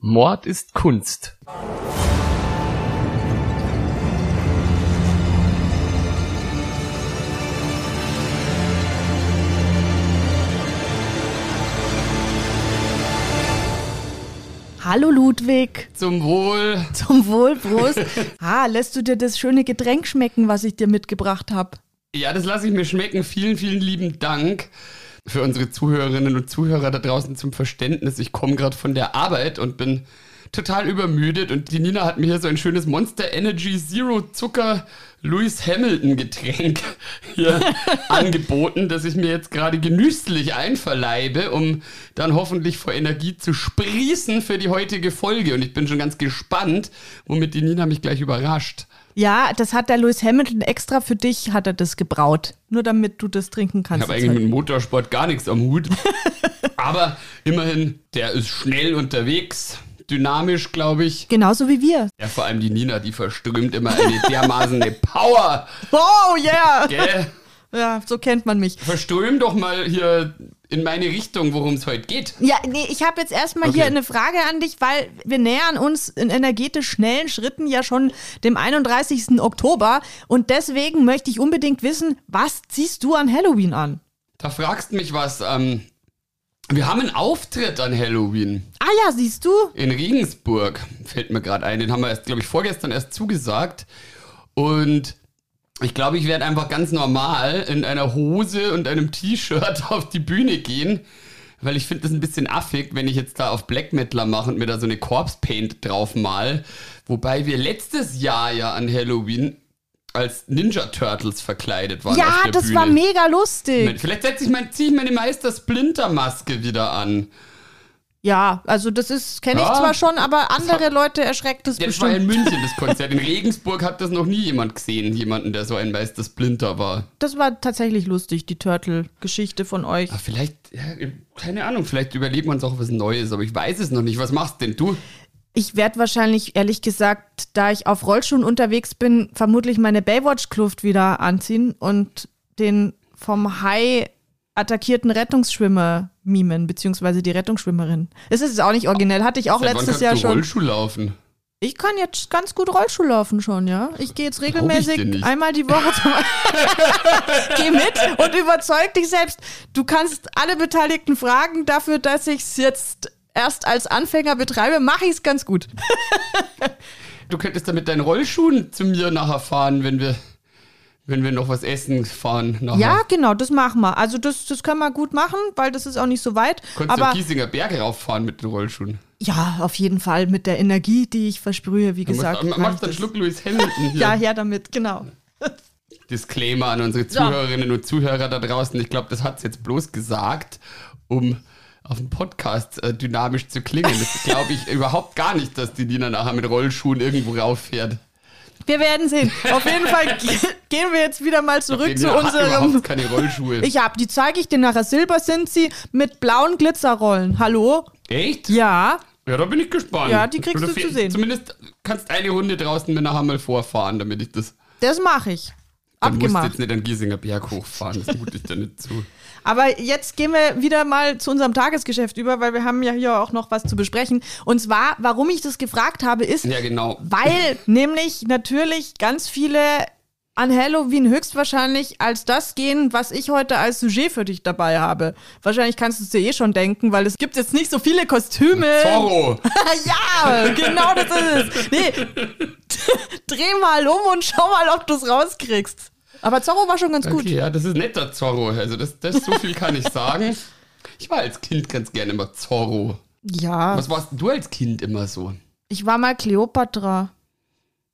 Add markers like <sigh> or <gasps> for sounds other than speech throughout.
Mord ist Kunst. Hallo Ludwig. Zum Wohl. Zum Wohl, Prost. <laughs> ah, lässt du dir das schöne Getränk schmecken, was ich dir mitgebracht habe? Ja, das lasse ich mir schmecken. Vielen, vielen lieben Dank für unsere Zuhörerinnen und Zuhörer da draußen zum Verständnis. Ich komme gerade von der Arbeit und bin total übermüdet und die Nina hat mir hier so ein schönes Monster Energy Zero Zucker Lewis Hamilton Getränk <laughs> hier <laughs> angeboten, das ich mir jetzt gerade genüsslich einverleibe, um dann hoffentlich vor Energie zu sprießen für die heutige Folge. Und ich bin schon ganz gespannt, womit die Nina mich gleich überrascht. Ja, das hat der Lewis Hamilton extra für dich, hat er das gebraut. Nur damit du das trinken kannst. Ich habe eigentlich mit Motorsport gar nichts am Hut. <laughs> Aber immerhin, der ist schnell unterwegs dynamisch, glaube ich. Genauso wie wir. Ja, vor allem die Nina, die verströmt immer eine dermaßen eine Power. <laughs> Oh, yeah. Gell? Ja, so kennt man mich. Verström doch mal hier in meine Richtung, worum es heute geht. Ja, nee, ich habe jetzt erstmal okay. hier eine Frage an dich, weil wir nähern uns in energetisch schnellen Schritten ja schon dem 31. Oktober und deswegen möchte ich unbedingt wissen, was ziehst du an Halloween an? Da fragst mich was. Ähm, wir haben einen Auftritt an Halloween. Ah ja, siehst du? In Regensburg fällt mir gerade ein. Den haben wir erst, glaube ich, vorgestern erst zugesagt. Und ich glaube, ich werde einfach ganz normal in einer Hose und einem T-Shirt <laughs> auf die Bühne gehen. Weil ich finde das ein bisschen affig, wenn ich jetzt da auf Black Metaler mache und mir da so eine Corpse Paint drauf mal. Wobei wir letztes Jahr ja an Halloween als Ninja Turtles verkleidet waren. Ja, das Bühne. war mega lustig. Vielleicht setze ich mein, ziehe ich meine Meister Splinter Maske wieder an. Ja, also das ist kenne ich ja, zwar schon, aber andere hat, Leute erschreckt es ja, bestimmt. Das war in München das Konzert. In Regensburg hat das noch nie jemand gesehen, jemanden, der so ein Meister Splinter war. Das war tatsächlich lustig, die Turtle-Geschichte von euch. Aber vielleicht, ja, keine Ahnung, vielleicht überlegen wir uns auch was Neues, aber ich weiß es noch nicht. Was machst denn du? Ich werde wahrscheinlich, ehrlich gesagt, da ich auf Rollschuhen unterwegs bin, vermutlich meine Baywatch-Kluft wieder anziehen und den vom Hai attackierten Rettungsschwimmer mimen, beziehungsweise die Rettungsschwimmerin. Es ist auch nicht originell, hatte ich auch Seit letztes Jahr du schon. Rollschuh laufen? Ich kann jetzt ganz gut Rollschuh laufen schon, ja. Ich gehe jetzt regelmäßig einmal die Woche zum <laughs> Geh mit und überzeug dich selbst. Du kannst alle Beteiligten fragen dafür, dass ich es jetzt erst als Anfänger betreibe, mache ich es ganz gut. <laughs> du könntest damit deinen Rollschuhen zu mir nachher fahren, wenn wir, wenn wir noch was essen fahren. Nachher. Ja, genau, das machen wir. Also das, das können wir gut machen, weil das ist auch nicht so weit. Aber, du Giesinger Berge rauffahren mit den Rollschuhen? Ja, auf jeden Fall mit der Energie, die ich versprühe, wie gesagt. Mach, machst einen Schluck Louis Hamilton <laughs> hier. ja, her damit, genau. <laughs> Disclaimer an unsere Zuhörerinnen ja. und Zuhörer da draußen. Ich glaube, das hat es jetzt bloß gesagt, um auf dem Podcast äh, dynamisch zu klingen. Das glaube ich <laughs> überhaupt gar nicht, dass die Nina nachher mit Rollschuhen irgendwo rauffährt. Wir werden sehen. Auf jeden Fall <laughs> gehen wir jetzt wieder mal zurück zu unserem. keine Rollschuhe. Ich habe, die zeige ich dir nachher. Silber sind sie mit blauen Glitzerrollen. Hallo? Echt? Ja. Ja, da bin ich gespannt. Ja, die kriegst du zu sehen. Zumindest kannst eine Runde draußen mir nachher mal vorfahren, damit ich das. Das mache ich. Dann Abgemacht. musst du jetzt nicht den Giesinger Berg hochfahren, das tut ich dir nicht zu. <laughs> Aber jetzt gehen wir wieder mal zu unserem Tagesgeschäft über, weil wir haben ja hier auch noch was zu besprechen. Und zwar, warum ich das gefragt habe, ist, ja, genau. weil <laughs> nämlich natürlich ganz viele an Halloween höchstwahrscheinlich als das gehen, was ich heute als Sujet für dich dabei habe. Wahrscheinlich kannst du es dir eh schon denken, weil es gibt jetzt nicht so viele Kostüme. Zorro. <laughs> ja, genau das ist es. Nee, <laughs> dreh mal um und schau mal, ob du es rauskriegst. Aber Zorro war schon ganz okay, gut. Ja, das ist netter Zorro. Also das, das so viel kann ich sagen. Ich war als Kind ganz gerne immer Zorro. Ja. Was warst du als Kind immer so? Ich war mal Cleopatra.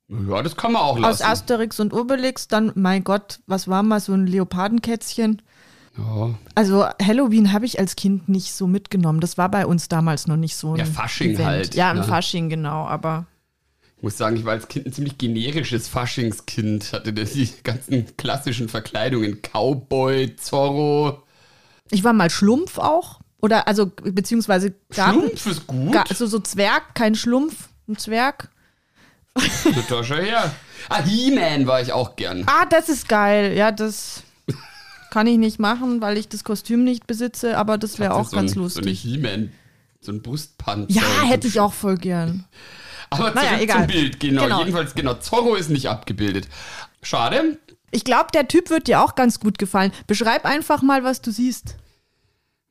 Ja, das kann man auch lassen. Aus Asterix und Obelix, dann, mein Gott, was war mal so ein Leopardenkätzchen? Ja. Also Halloween habe ich als Kind nicht so mitgenommen. Das war bei uns damals noch nicht so ein Ja, Fasching Event. halt. Ja, im ne? Fasching, genau, aber ich muss sagen, ich war als Kind ein ziemlich generisches Faschingskind. Hatte die ganzen klassischen Verkleidungen. Cowboy, Zorro. Ich war mal Schlumpf auch. Oder, also, beziehungsweise Garten. Schlumpf ist gut. Gar, also so Zwerg, kein Schlumpf, ein Zwerg. <laughs> Tasche her. Ah, He-Man war ich auch gern. Ah, das ist geil. Ja, das kann ich nicht machen, weil ich das Kostüm nicht besitze, aber das wäre auch so ganz ein, lustig. So eine He-Man so ein Brustpanzer. Ja, hätte ich auch voll gern. <laughs> Aber zurück naja, egal. zum Bild, genau. genau. Jedenfalls, genau, Zorro ist nicht abgebildet. Schade. Ich glaube, der Typ wird dir auch ganz gut gefallen. Beschreib einfach mal, was du siehst.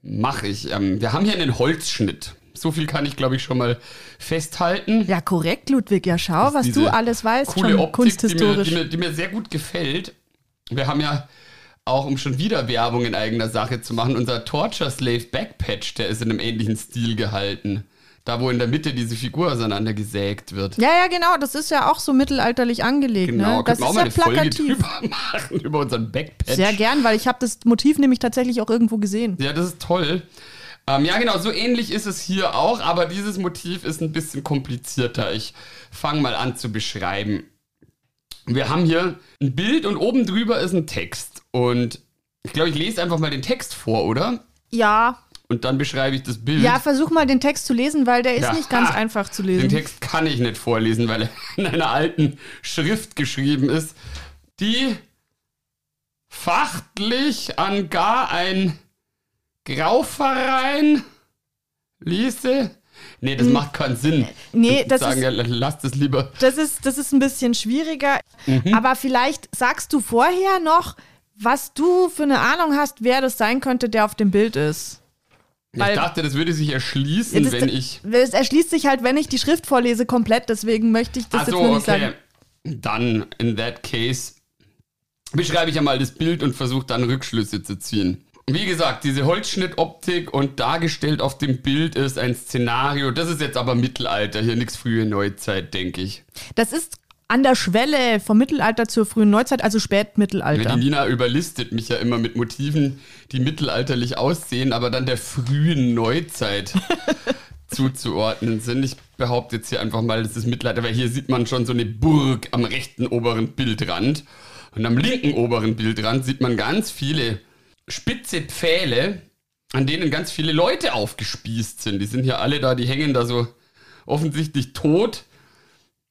Mach ich. Ähm, wir haben hier einen Holzschnitt. So viel kann ich, glaube ich, schon mal festhalten. Ja, korrekt, Ludwig. Ja, schau, was du alles weißt, coole schon Optik, kunsthistorisch. Die mir, die, mir, die mir sehr gut gefällt. Wir haben ja auch, um schon wieder Werbung in eigener Sache zu machen, unser Torture Slave Backpatch, der ist in einem ähnlichen Stil gehalten. Da, wo in der Mitte diese Figur auseinandergesägt wird. Ja, ja, genau. Das ist ja auch so mittelalterlich angelegt. Genau, ne? das ist auch mal ja plakativ. Folge <laughs> machen über unseren Backpatch. Sehr gern, weil ich habe das Motiv nämlich tatsächlich auch irgendwo gesehen. Ja, das ist toll. Ähm, ja, genau, so ähnlich ist es hier auch, aber dieses Motiv ist ein bisschen komplizierter. Ich fange mal an zu beschreiben. Wir haben hier ein Bild und oben drüber ist ein Text. Und ich glaube, ich lese einfach mal den Text vor, oder? Ja, und dann beschreibe ich das Bild. Ja, versuch mal den Text zu lesen, weil der ist ja. nicht ganz ha, einfach zu lesen. Den Text kann ich nicht vorlesen, weil er <laughs> in einer alten Schrift geschrieben ist, die fachtlich an gar ein Grauverein ließe. Nee, das hm. macht keinen Sinn. Nee, das sagen, ist, ja, lasst es lieber. Das ist, das ist ein bisschen schwieriger. Mhm. Aber vielleicht sagst du vorher noch, was du für eine Ahnung hast, wer das sein könnte, der auf dem Bild ist. Weil, ich dachte, das würde sich erschließen, das, wenn ich. Es erschließt sich halt, wenn ich die Schrift vorlese, komplett. Deswegen möchte ich das Ach jetzt so, nicht okay. sagen. Dann, in that case, beschreibe ich einmal das Bild und versuche dann Rückschlüsse zu ziehen. Wie gesagt, diese Holzschnittoptik und dargestellt auf dem Bild ist ein Szenario. Das ist jetzt aber Mittelalter, hier nichts frühe Neuzeit, denke ich. Das ist an der Schwelle vom Mittelalter zur frühen Neuzeit, also Spätmittelalter. Ja, die Nina überlistet mich ja immer mit Motiven, die mittelalterlich aussehen, aber dann der frühen Neuzeit <laughs> zuzuordnen sind. Ich behaupte jetzt hier einfach mal, das ist Mittelalter, weil hier sieht man schon so eine Burg am rechten oberen Bildrand. Und am linken oberen Bildrand sieht man ganz viele spitze Pfähle, an denen ganz viele Leute aufgespießt sind. Die sind hier alle da, die hängen da so offensichtlich tot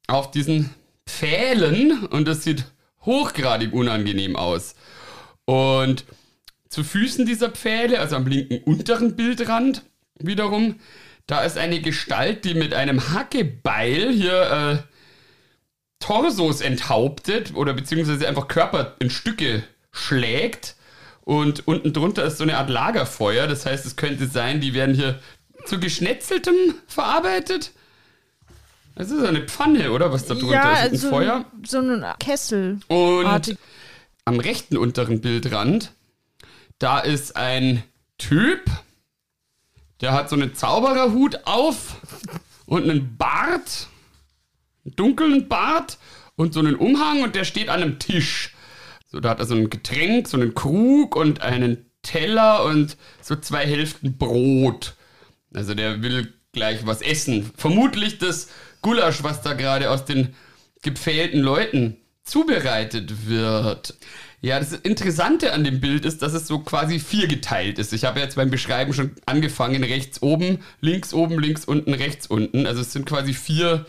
auf diesen Pfählen und das sieht hochgradig unangenehm aus. Und zu Füßen dieser Pfähle, also am linken unteren Bildrand wiederum, da ist eine Gestalt, die mit einem Hackebeil hier äh, Torsos enthauptet oder beziehungsweise einfach Körper in Stücke schlägt. Und unten drunter ist so eine Art Lagerfeuer. Das heißt, es könnte sein, die werden hier zu Geschnetzeltem verarbeitet. Es ist eine Pfanne, oder? Was da drunter ja, ist? Ein so Feuer? Ein, so ein Kessel. Und am rechten unteren Bildrand, da ist ein Typ, der hat so einen Zaubererhut auf und einen Bart, einen dunklen Bart und so einen Umhang und der steht an einem Tisch. So, da hat er so ein Getränk, so einen Krug und einen Teller und so zwei Hälften Brot. Also der will gleich was essen. Vermutlich das Gulasch, was da gerade aus den gepfählten Leuten zubereitet wird. Ja, das Interessante an dem Bild ist, dass es so quasi viergeteilt ist. Ich habe jetzt beim Beschreiben schon angefangen, rechts oben, links oben, links unten, rechts unten. Also es sind quasi vier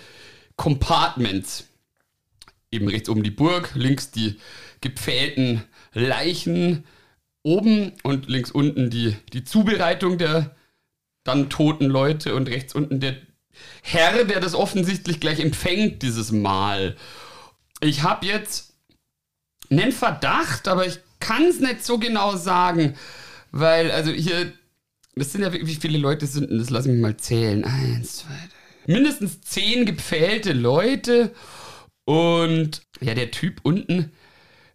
Compartments. Eben rechts oben die Burg, links die gepfählten Leichen, oben und links unten die, die Zubereitung der dann toten Leute und rechts unten der Herr, der das offensichtlich gleich empfängt, dieses Mal. Ich habe jetzt einen Verdacht, aber ich kann es nicht so genau sagen, weil, also hier, das sind ja wirklich, wie viele Leute sind denn das? Lass mich mal zählen. Eins, zwei, drei. Mindestens zehn gepfählte Leute und ja, der Typ unten.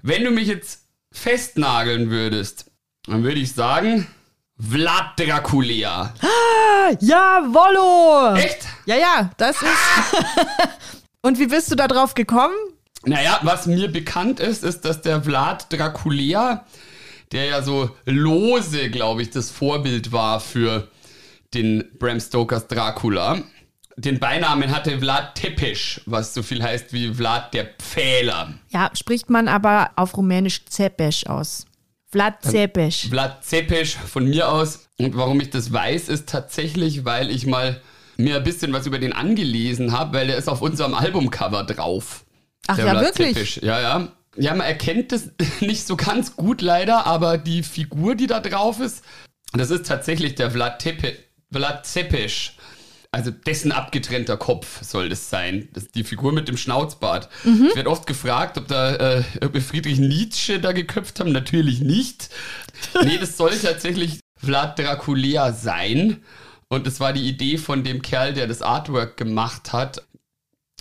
Wenn du mich jetzt festnageln würdest, dann würde ich sagen, Vlad Dracula. Ah, jawollo! Echt? Ja, ja, das ist. <laughs> Und wie bist du da drauf gekommen? Naja, was mir bekannt ist, ist, dass der Vlad Dracula, der ja so lose, glaube ich, das Vorbild war für den Bram Stokers Dracula, den Beinamen hatte Vlad Tepes, was so viel heißt wie Vlad der Pfähler. Ja, spricht man aber auf Rumänisch Zepes aus. Vlad Zepes. Vlad Zepes von mir aus. Und warum ich das weiß, ist tatsächlich, weil ich mal mir ein bisschen was über den angelesen habe, weil der ist auf unserem Albumcover drauf. Ach ja, Vlad wirklich? Zepes. Ja, ja. Ja, man erkennt das <laughs> nicht so ganz gut leider, aber die Figur, die da drauf ist, das ist tatsächlich der Vlad Tepe, Vlad Zepes, also dessen abgetrennter Kopf soll das sein. Das ist die Figur mit dem Schnauzbart. Mhm. Ich werde oft gefragt, ob da äh, ob wir Friedrich Nietzsche da geköpft haben. Natürlich nicht. nee, das soll tatsächlich Vlad Draculea sein. Und das war die Idee von dem Kerl, der das Artwork gemacht hat.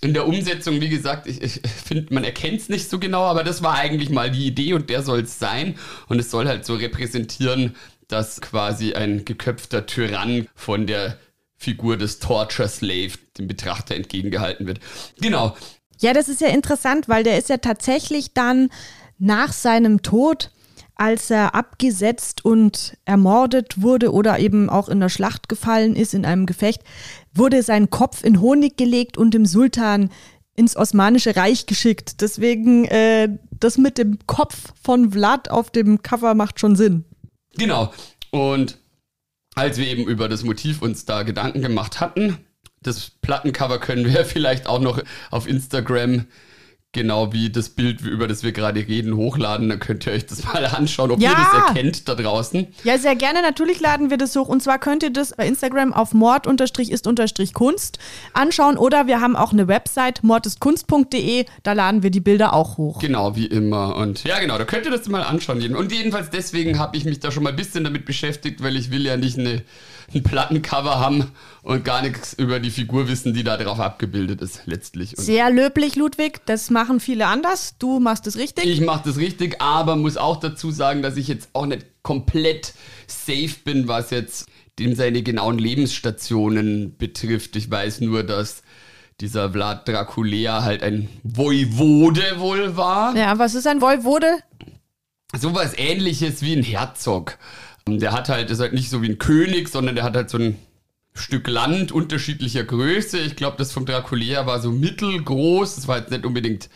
In der Umsetzung, wie gesagt, ich, ich finde, man erkennt es nicht so genau, aber das war eigentlich mal die Idee und der soll es sein. Und es soll halt so repräsentieren, dass quasi ein geköpfter Tyrann von der Figur des Torture Slave dem Betrachter entgegengehalten wird. Genau. Ja, das ist ja interessant, weil der ist ja tatsächlich dann nach seinem Tod, als er abgesetzt und ermordet wurde oder eben auch in der Schlacht gefallen ist in einem Gefecht, wurde sein Kopf in Honig gelegt und dem Sultan ins Osmanische Reich geschickt. Deswegen äh, das mit dem Kopf von Vlad auf dem Cover macht schon Sinn. Genau. Und als wir eben über das Motiv uns da Gedanken gemacht hatten. Das Plattencover können wir <laughs> vielleicht auch noch auf Instagram genau wie das Bild, über das wir gerade reden, hochladen. Dann könnt ihr euch das mal anschauen, ob ja. ihr das erkennt da draußen. Ja, sehr gerne. Natürlich laden wir das hoch. Und zwar könnt ihr das bei Instagram auf mord-ist-kunst anschauen. Oder wir haben auch eine Website, mordistkunst.de. Da laden wir die Bilder auch hoch. Genau, wie immer. Und ja, genau, da könnt ihr das mal anschauen. Und jedenfalls deswegen habe ich mich da schon mal ein bisschen damit beschäftigt, weil ich will ja nicht eine ein Plattencover haben und gar nichts über die Figur wissen, die da drauf abgebildet ist, letztlich. Und Sehr löblich, Ludwig. Das machen viele anders. Du machst es richtig. Ich mache das richtig, aber muss auch dazu sagen, dass ich jetzt auch nicht komplett safe bin, was jetzt dem seine genauen Lebensstationen betrifft. Ich weiß nur, dass dieser Vlad Draculea halt ein Voivode wohl war. Ja, was ist ein Voivode? Sowas ähnliches wie ein Herzog. Der hat halt, ist halt nicht so wie ein König, sondern der hat halt so ein Stück Land unterschiedlicher Größe. Ich glaube, das vom Draculea war so mittelgroß. Das war jetzt nicht unbedingt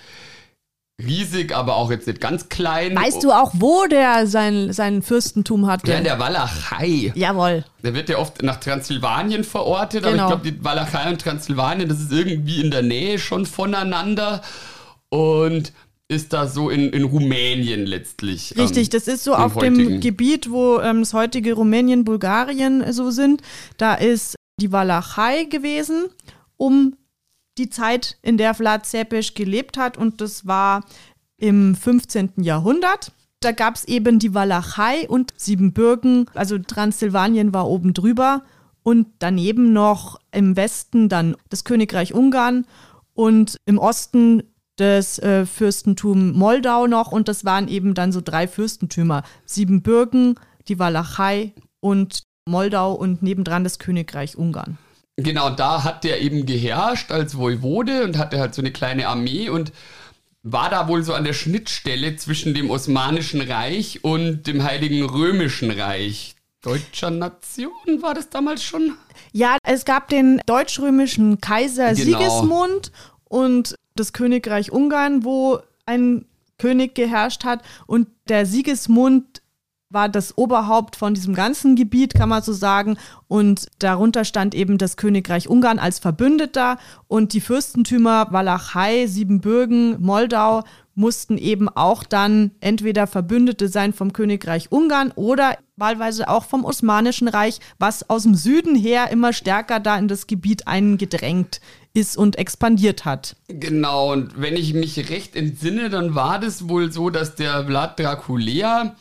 riesig, aber auch jetzt nicht ganz klein. Weißt du auch, wo der sein, sein Fürstentum hatte? Ja, in der Walachei. Jawohl. Der wird ja oft nach Transsilvanien verortet, genau. aber ich glaube, die Walachei und Transsilvanien, das ist irgendwie in der Nähe schon voneinander. Und ist da so in, in Rumänien letztlich. Richtig, ähm, das ist so auf heutigen. dem Gebiet, wo ähm, das heutige Rumänien, Bulgarien äh, so sind. Da ist die Walachei gewesen, um die Zeit, in der Vlad Zepes gelebt hat. Und das war im 15. Jahrhundert. Da gab es eben die Walachei und Siebenbürgen, also Transsilvanien war oben drüber. Und daneben noch im Westen dann das Königreich Ungarn und im Osten das äh, Fürstentum Moldau noch und das waren eben dann so drei Fürstentümer. Siebenbürgen, die Walachei und Moldau und nebendran das Königreich Ungarn. Genau, da hat der eben geherrscht als Voivode und hatte halt so eine kleine Armee und war da wohl so an der Schnittstelle zwischen dem Osmanischen Reich und dem Heiligen Römischen Reich. Deutscher Nation war das damals schon? Ja, es gab den deutsch-römischen Kaiser genau. Sigismund und das Königreich Ungarn, wo ein König geherrscht hat und der Sigismund war das Oberhaupt von diesem ganzen Gebiet, kann man so sagen. Und darunter stand eben das Königreich Ungarn als Verbündeter und die Fürstentümer Walachei, Siebenbürgen, Moldau mussten eben auch dann entweder Verbündete sein vom Königreich Ungarn oder wahlweise auch vom Osmanischen Reich, was aus dem Süden her immer stärker da in das Gebiet eingedrängt ist und expandiert hat. Genau, und wenn ich mich recht entsinne, dann war das wohl so, dass der Vlad Draculea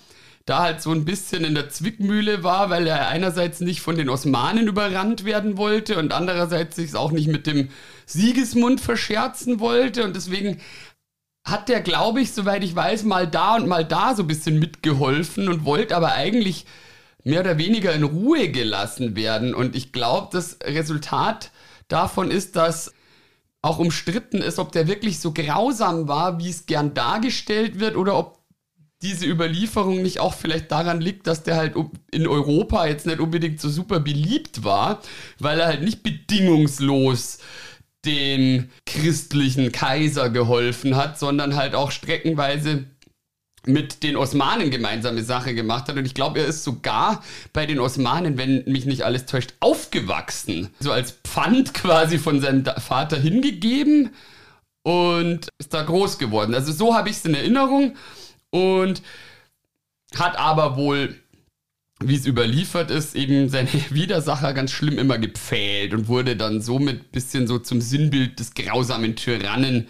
da halt so ein bisschen in der Zwickmühle war, weil er einerseits nicht von den Osmanen überrannt werden wollte und andererseits sich auch nicht mit dem Siegesmund verscherzen wollte und deswegen hat der, glaube ich, soweit ich weiß, mal da und mal da so ein bisschen mitgeholfen und wollte aber eigentlich mehr oder weniger in Ruhe gelassen werden. Und ich glaube, das Resultat davon ist, dass auch umstritten ist, ob der wirklich so grausam war, wie es gern dargestellt wird, oder ob diese Überlieferung nicht auch vielleicht daran liegt, dass der halt in Europa jetzt nicht unbedingt so super beliebt war, weil er halt nicht bedingungslos den christlichen Kaiser geholfen hat, sondern halt auch streckenweise mit den Osmanen gemeinsame Sache gemacht hat. Und ich glaube, er ist sogar bei den Osmanen, wenn mich nicht alles täuscht, aufgewachsen. So als Pfand quasi von seinem Vater hingegeben und ist da groß geworden. Also so habe ich es in Erinnerung und hat aber wohl wie es überliefert ist, eben seine <laughs> Widersacher ganz schlimm immer gepfählt und wurde dann somit bisschen so zum Sinnbild des grausamen Tyrannen,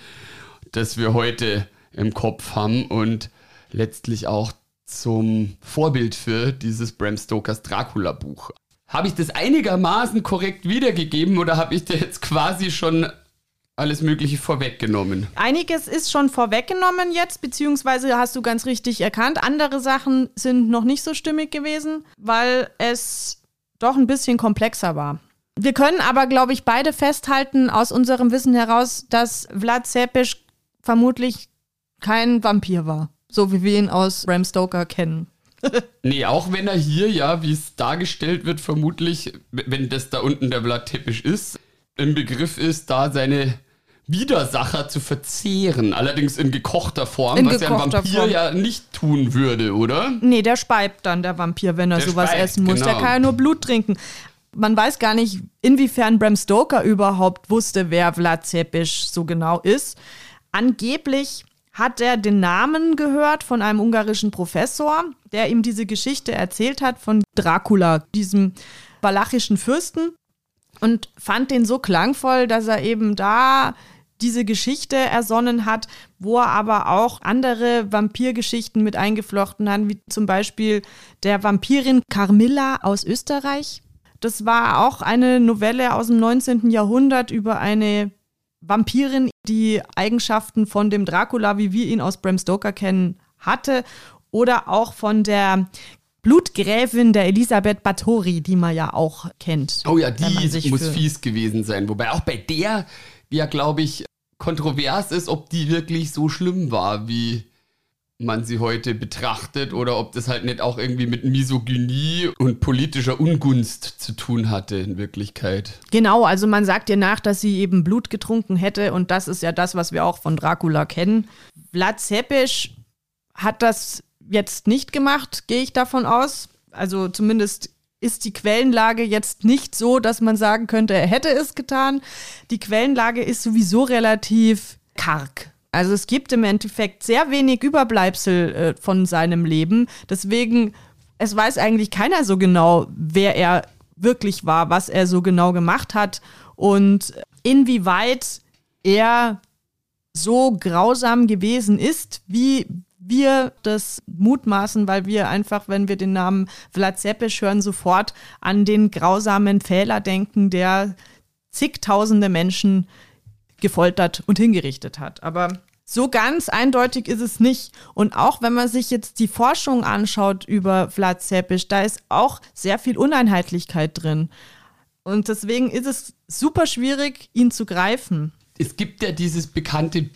das wir heute im Kopf haben und letztlich auch zum Vorbild für dieses Bram Stokers Dracula-Buch. Habe ich das einigermaßen korrekt wiedergegeben oder habe ich dir jetzt quasi schon alles Mögliche vorweggenommen. Einiges ist schon vorweggenommen jetzt, beziehungsweise hast du ganz richtig erkannt. Andere Sachen sind noch nicht so stimmig gewesen, weil es doch ein bisschen komplexer war. Wir können aber, glaube ich, beide festhalten aus unserem Wissen heraus, dass Vlad Zepes vermutlich kein Vampir war, so wie wir ihn aus Bram Stoker kennen. <laughs> nee, auch wenn er hier ja, wie es dargestellt wird, vermutlich, wenn das da unten der Vlad Tepisch ist, im Begriff ist, da seine Widersacher zu verzehren. Allerdings in gekochter Form, in was gekochter ja ein Vampir Form. ja nicht tun würde, oder? Nee, der speibt dann, der Vampir, wenn er der sowas speibt, essen muss. Genau. Der kann ja nur Blut trinken. Man weiß gar nicht, inwiefern Bram Stoker überhaupt wusste, wer Vlad Zepes so genau ist. Angeblich hat er den Namen gehört von einem ungarischen Professor, der ihm diese Geschichte erzählt hat von Dracula, diesem walachischen Fürsten und fand den so klangvoll, dass er eben da diese Geschichte ersonnen hat, wo er aber auch andere Vampirgeschichten mit eingeflochten hat, wie zum Beispiel der Vampirin Carmilla aus Österreich. Das war auch eine Novelle aus dem 19. Jahrhundert über eine Vampirin, die Eigenschaften von dem Dracula, wie wir ihn aus Bram Stoker kennen, hatte. Oder auch von der Blutgräfin der Elisabeth Bathory, die man ja auch kennt. Oh ja, die muss fies gewesen sein. Wobei auch bei der ja, glaube ich, kontrovers ist, ob die wirklich so schlimm war, wie man sie heute betrachtet oder ob das halt nicht auch irgendwie mit Misogynie und politischer Ungunst zu tun hatte in Wirklichkeit. Genau, also man sagt ihr nach, dass sie eben Blut getrunken hätte und das ist ja das, was wir auch von Dracula kennen. Vlad Zepes hat das jetzt nicht gemacht, gehe ich davon aus. Also zumindest ist die Quellenlage jetzt nicht so, dass man sagen könnte, er hätte es getan. Die Quellenlage ist sowieso relativ karg. Also es gibt im Endeffekt sehr wenig Überbleibsel äh, von seinem Leben. Deswegen, es weiß eigentlich keiner so genau, wer er wirklich war, was er so genau gemacht hat und inwieweit er so grausam gewesen ist, wie wir das mutmaßen, weil wir einfach, wenn wir den Namen Vlad Zepes hören, sofort an den grausamen Fehler denken, der zigtausende Menschen gefoltert und hingerichtet hat. Aber so ganz eindeutig ist es nicht. Und auch wenn man sich jetzt die Forschung anschaut über Vlad Zepes, da ist auch sehr viel Uneinheitlichkeit drin. Und deswegen ist es super schwierig, ihn zu greifen. Es gibt ja dieses bekannte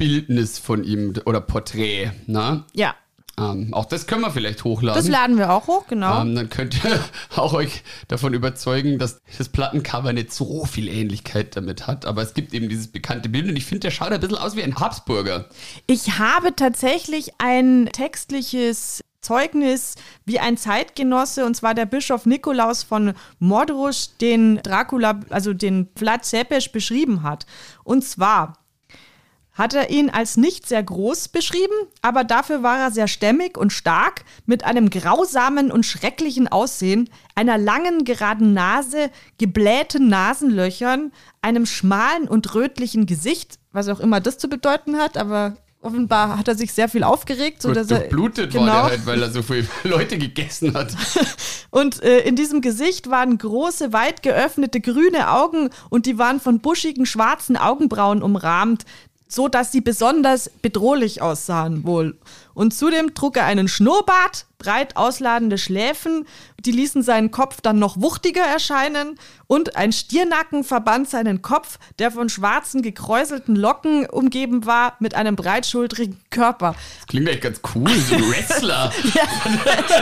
Bildnis von ihm oder Porträt, ne? Ja. Ähm, auch das können wir vielleicht hochladen. Das laden wir auch hoch, genau. Ähm, dann könnt ihr <laughs> auch euch davon überzeugen, dass das Plattencover nicht so viel Ähnlichkeit damit hat. Aber es gibt eben dieses bekannte Bild und ich finde, der schaut ein bisschen aus wie ein Habsburger. Ich habe tatsächlich ein textliches Zeugnis, wie ein Zeitgenosse, und zwar der Bischof Nikolaus von Mordrusch, den Dracula, also den Vlad Zepes beschrieben hat. Und zwar hat er ihn als nicht sehr groß beschrieben, aber dafür war er sehr stämmig und stark, mit einem grausamen und schrecklichen Aussehen, einer langen, geraden Nase, geblähten Nasenlöchern, einem schmalen und rötlichen Gesicht, was auch immer das zu bedeuten hat, aber offenbar hat er sich sehr viel aufgeregt. So dass er, blutet genau. war der halt, weil er so viele <laughs> Leute gegessen hat. <laughs> und äh, in diesem Gesicht waren große, weit geöffnete grüne Augen und die waren von buschigen, schwarzen Augenbrauen umrahmt, so dass sie besonders bedrohlich aussahen wohl. Und zudem trug er einen Schnurrbart, breit ausladende Schläfen, die ließen seinen Kopf dann noch wuchtiger erscheinen und ein Stiernacken verband seinen Kopf, der von schwarzen gekräuselten Locken umgeben war, mit einem breitschultrigen Körper. Das klingt echt ganz cool, so ein <laughs> Wrestler. ja,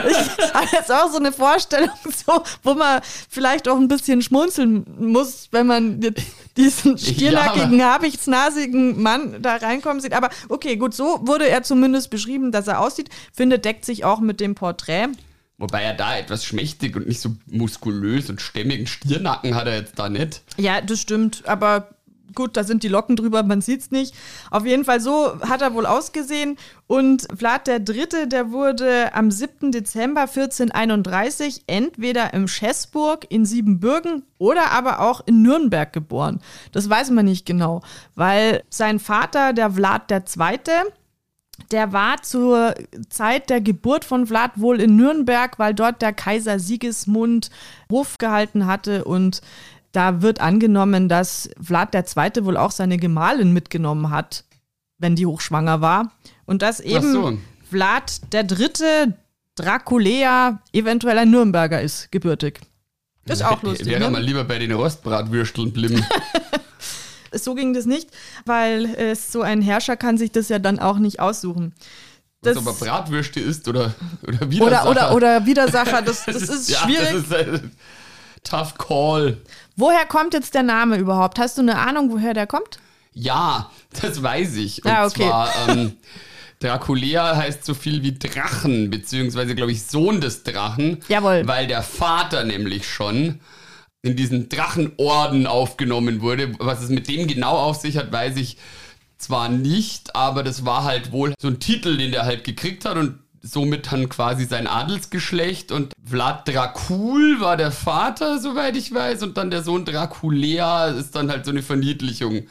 ich habe jetzt auch so eine Vorstellung, so, wo man vielleicht auch ein bisschen schmunzeln muss, wenn man jetzt diesen stierlackigen, ja, habichtsnasigen Mann da reinkommen sieht. Aber okay, gut, so wurde er zumindest beschrieben, dass er aussieht. Finde, deckt sich auch mit dem Porträt. Wobei er da etwas schmächtig und nicht so muskulös und stämmigen Stirnacken hat er jetzt da nicht. Ja, das stimmt. Aber Gut, da sind die Locken drüber, man sieht es nicht. Auf jeden Fall so hat er wohl ausgesehen. Und Vlad der Dritte, der wurde am 7. Dezember 1431 entweder im Schäßburg in Siebenbürgen oder aber auch in Nürnberg geboren. Das weiß man nicht genau, weil sein Vater, der Vlad der Zweite, der war zur Zeit der Geburt von Vlad wohl in Nürnberg, weil dort der Kaiser Sigismund Hof gehalten hatte und da wird angenommen, dass Vlad II. wohl auch seine Gemahlin mitgenommen hat, wenn die hochschwanger war. Und dass eben so. Vlad III. Draculea eventuell ein Nürnberger ist, gebürtig. Ist auch lustig. Wäre ne? mal lieber bei den Rostbratwürsteln bleiben. <laughs> <laughs> so ging das nicht, weil äh, so ein Herrscher kann sich das ja dann auch nicht aussuchen. Das aber Bratwürste ist oder, oder Widersacher. Oder, oder, oder Widersacher, <laughs> das, das ist ja, schwierig. Das ist ein tough call. Woher kommt jetzt der Name überhaupt? Hast du eine Ahnung, woher der kommt? Ja, das weiß ich. Und ah, okay. zwar, ähm, Draculea heißt so viel wie Drachen, beziehungsweise, glaube ich, Sohn des Drachen. Jawohl. Weil der Vater nämlich schon in diesen Drachenorden aufgenommen wurde. Was es mit dem genau auf sich hat, weiß ich zwar nicht, aber das war halt wohl so ein Titel, den der halt gekriegt hat und somit dann quasi sein Adelsgeschlecht und Vlad Dracul war der Vater, soweit ich weiß, und dann der Sohn Draculea ist dann halt so eine Verniedlichung.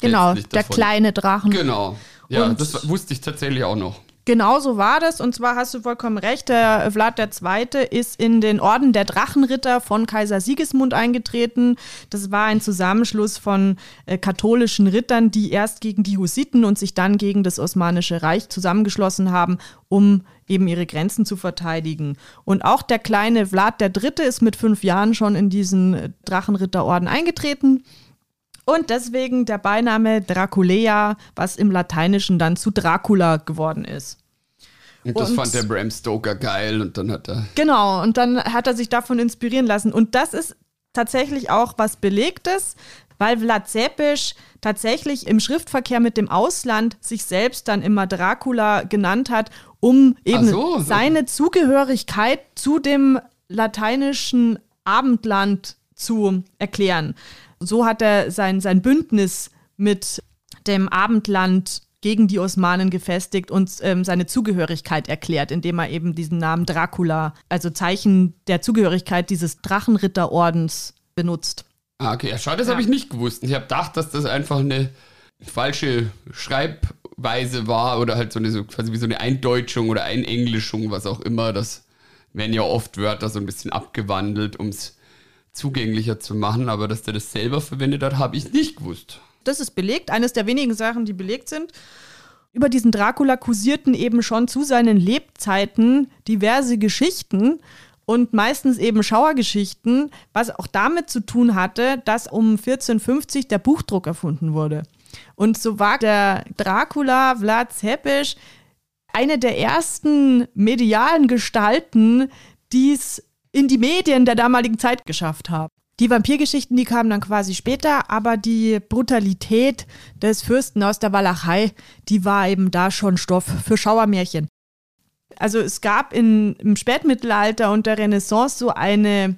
Genau, der kleine Drachen. Genau. Ja, und das wusste ich tatsächlich auch noch. Genau so war das. Und zwar hast du vollkommen recht. Der Vlad II. ist in den Orden der Drachenritter von Kaiser Sigismund eingetreten. Das war ein Zusammenschluss von äh, katholischen Rittern, die erst gegen die Hussiten und sich dann gegen das Osmanische Reich zusammengeschlossen haben, um eben ihre Grenzen zu verteidigen. Und auch der kleine Vlad III. ist mit fünf Jahren schon in diesen äh, Drachenritterorden eingetreten. Und deswegen der Beiname Draculea, was im Lateinischen dann zu Dracula geworden ist. Und das und, fand der Bram Stoker geil und dann hat er. Genau, und dann hat er sich davon inspirieren lassen. Und das ist tatsächlich auch was Belegtes, weil Vlad Zepes tatsächlich im Schriftverkehr mit dem Ausland sich selbst dann immer Dracula genannt hat, um eben so. seine Zugehörigkeit zu dem lateinischen Abendland zu erklären. So hat er sein, sein Bündnis mit dem Abendland gegen die Osmanen gefestigt und ähm, seine Zugehörigkeit erklärt, indem er eben diesen Namen Dracula, also Zeichen der Zugehörigkeit dieses Drachenritterordens benutzt. Ah, okay. Ja, schade, das ja. habe ich nicht gewusst. Ich habe gedacht, dass das einfach eine falsche Schreibweise war oder halt so eine so, quasi wie so eine Eindeutschung oder Einenglischung, was auch immer. Das werden ja oft Wörter so ein bisschen abgewandelt, um es zugänglicher zu machen, aber dass der das selber verwendet hat, habe ich nicht gewusst. Das ist belegt, eines der wenigen Sachen, die belegt sind. Über diesen Dracula kursierten eben schon zu seinen Lebzeiten diverse Geschichten und meistens eben Schauergeschichten, was auch damit zu tun hatte, dass um 1450 der Buchdruck erfunden wurde. Und so war der Dracula Vlad Zepes eine der ersten medialen Gestalten, die es in die Medien der damaligen Zeit geschafft haben. Die Vampirgeschichten, die kamen dann quasi später, aber die Brutalität des Fürsten aus der Walachei, die war eben da schon Stoff für Schauermärchen. Also es gab in, im Spätmittelalter und der Renaissance so eine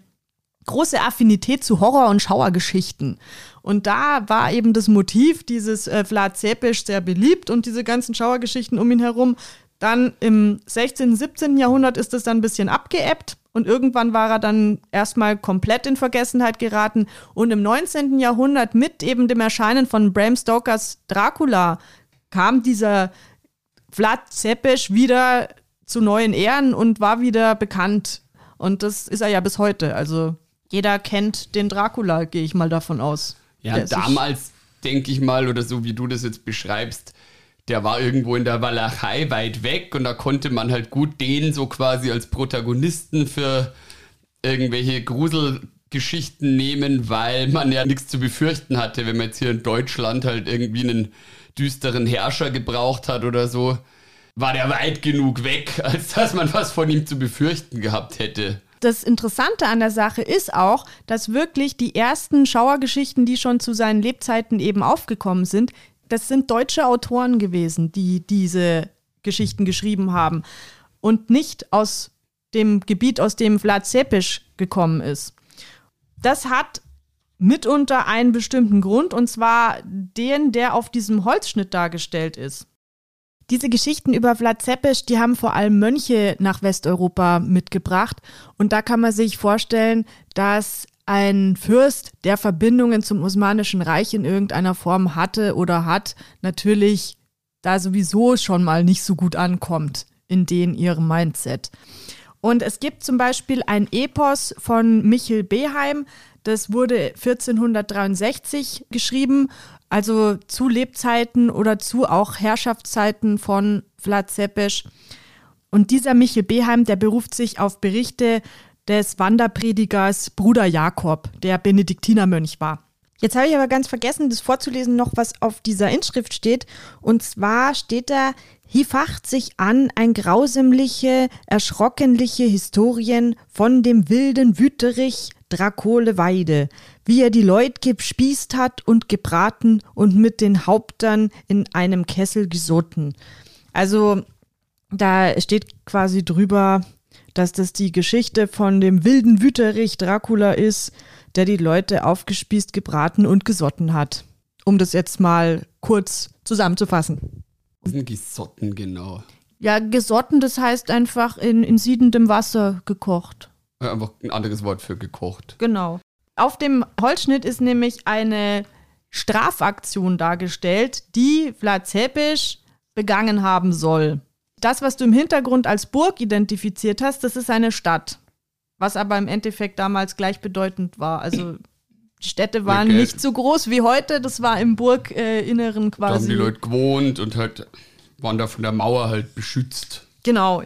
große Affinität zu Horror- und Schauergeschichten. Und da war eben das Motiv dieses äh, Vlad Zepes sehr beliebt und diese ganzen Schauergeschichten um ihn herum. Dann im 16., 17. Jahrhundert ist es dann ein bisschen abgeebbt und irgendwann war er dann erstmal komplett in Vergessenheit geraten. Und im 19. Jahrhundert mit eben dem Erscheinen von Bram Stokers Dracula kam dieser Vlad Zepes wieder zu neuen Ehren und war wieder bekannt. Und das ist er ja bis heute. Also jeder kennt den Dracula, gehe ich mal davon aus. Ja, damals denke ich mal, oder so wie du das jetzt beschreibst, der war irgendwo in der Walachei weit weg und da konnte man halt gut den so quasi als Protagonisten für irgendwelche Gruselgeschichten nehmen, weil man ja nichts zu befürchten hatte, wenn man jetzt hier in Deutschland halt irgendwie einen düsteren Herrscher gebraucht hat oder so, war der weit genug weg, <laughs> als dass man was von ihm zu befürchten gehabt hätte. Das Interessante an der Sache ist auch, dass wirklich die ersten Schauergeschichten, die schon zu seinen Lebzeiten eben aufgekommen sind, das sind deutsche Autoren gewesen, die diese Geschichten geschrieben haben und nicht aus dem Gebiet, aus dem Vlad Zepes gekommen ist. Das hat mitunter einen bestimmten Grund, und zwar den, der auf diesem Holzschnitt dargestellt ist. Diese Geschichten über Vlad Zepes, die haben vor allem Mönche nach Westeuropa mitgebracht. Und da kann man sich vorstellen, dass ein Fürst, der Verbindungen zum Osmanischen Reich in irgendeiner Form hatte oder hat, natürlich da sowieso schon mal nicht so gut ankommt in den ihrem Mindset. Und es gibt zum Beispiel ein Epos von Michel Beheim, das wurde 1463 geschrieben, also zu Lebzeiten oder zu auch Herrschaftszeiten von Vlad Zepes. Und dieser Michel Beheim, der beruft sich auf Berichte des Wanderpredigers Bruder Jakob, der Benediktinermönch war. Jetzt habe ich aber ganz vergessen, das vorzulesen, noch was auf dieser Inschrift steht. Und zwar steht da, hier facht sich an ein grausemliche, erschrockenliche Historien von dem wilden Wüterich Drakole Weide, wie er die Leut gespießt hat und gebraten und mit den Hauptern in einem Kessel gesotten. Also da steht quasi drüber, dass das die Geschichte von dem wilden Wüterich Dracula ist, der die Leute aufgespießt, gebraten und gesotten hat. Um das jetzt mal kurz zusammenzufassen. Was sind Gesotten genau? Ja, gesotten, das heißt einfach in, in siedendem Wasser gekocht. Einfach ein anderes Wort für gekocht. Genau. Auf dem Holzschnitt ist nämlich eine Strafaktion dargestellt, die Vlad Zepes begangen haben soll. Das, was du im Hintergrund als Burg identifiziert hast, das ist eine Stadt. Was aber im Endeffekt damals gleichbedeutend war. Also die Städte waren okay. nicht so groß wie heute, das war im Burginneren äh, quasi. Da haben die Leute gewohnt und halt waren da von der Mauer halt beschützt. Genau.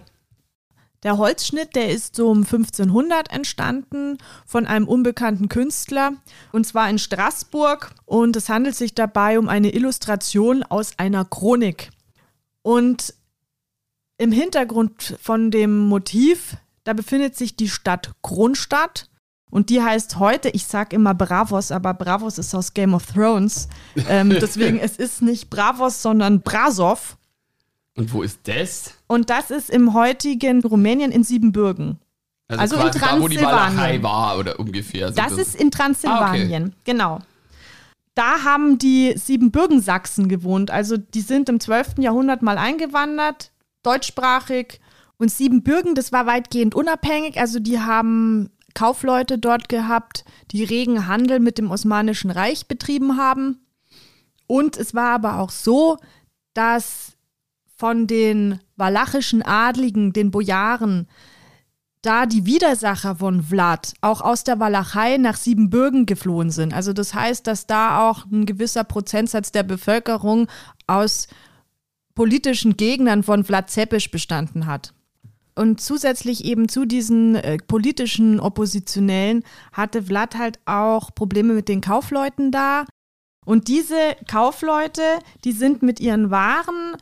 Der Holzschnitt, der ist so um 1500 entstanden von einem unbekannten Künstler und zwar in Straßburg und es handelt sich dabei um eine Illustration aus einer Chronik. Und im Hintergrund von dem Motiv, da befindet sich die Stadt Kronstadt. Und die heißt heute, ich sag immer Bravos, aber Bravos ist aus Game of Thrones. Ähm, <laughs> deswegen, es ist nicht Bravos, sondern Brasov. Und wo ist das? Und das ist im heutigen Rumänien in Siebenbürgen. Also, also in Transsilvanien. Da, wo die war oder ungefähr. So das, das, ist in Transsilvanien, ah, okay. genau. Da haben die Siebenbürgen-Sachsen gewohnt. Also die sind im 12. Jahrhundert mal eingewandert, deutschsprachig. Und Siebenbürgen, das war weitgehend unabhängig. Also die haben Kaufleute dort gehabt, die regen Handel mit dem Osmanischen Reich betrieben haben. Und es war aber auch so, dass von den walachischen Adligen, den Bojaren, da die Widersacher von Vlad auch aus der Walachei nach Siebenbürgen geflohen sind. Also das heißt, dass da auch ein gewisser Prozentsatz der Bevölkerung aus politischen Gegnern von Vlad Zepes bestanden hat. Und zusätzlich eben zu diesen äh, politischen Oppositionellen hatte Vlad halt auch Probleme mit den Kaufleuten da. Und diese Kaufleute, die sind mit ihren Waren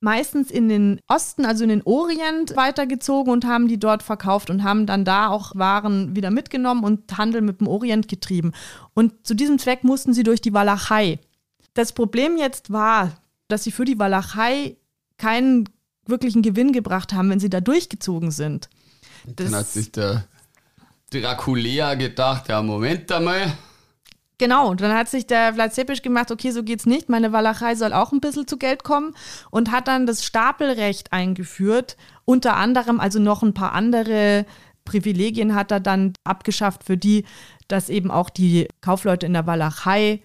meistens in den Osten, also in den Orient weitergezogen und haben die dort verkauft und haben dann da auch Waren wieder mitgenommen und Handel mit dem Orient getrieben. Und zu diesem Zweck mussten sie durch die Walachei. Das Problem jetzt war, dass sie für die Walachei keinen wirklichen Gewinn gebracht haben, wenn sie da durchgezogen sind. Das Dann hat sich der Draculea gedacht, ja, Moment einmal. Genau, dann hat sich der Vlad Zepisch gemacht, okay, so geht's nicht, meine Walachei soll auch ein bisschen zu Geld kommen und hat dann das Stapelrecht eingeführt, unter anderem also noch ein paar andere Privilegien hat er dann abgeschafft, für die, dass eben auch die Kaufleute in der Walachei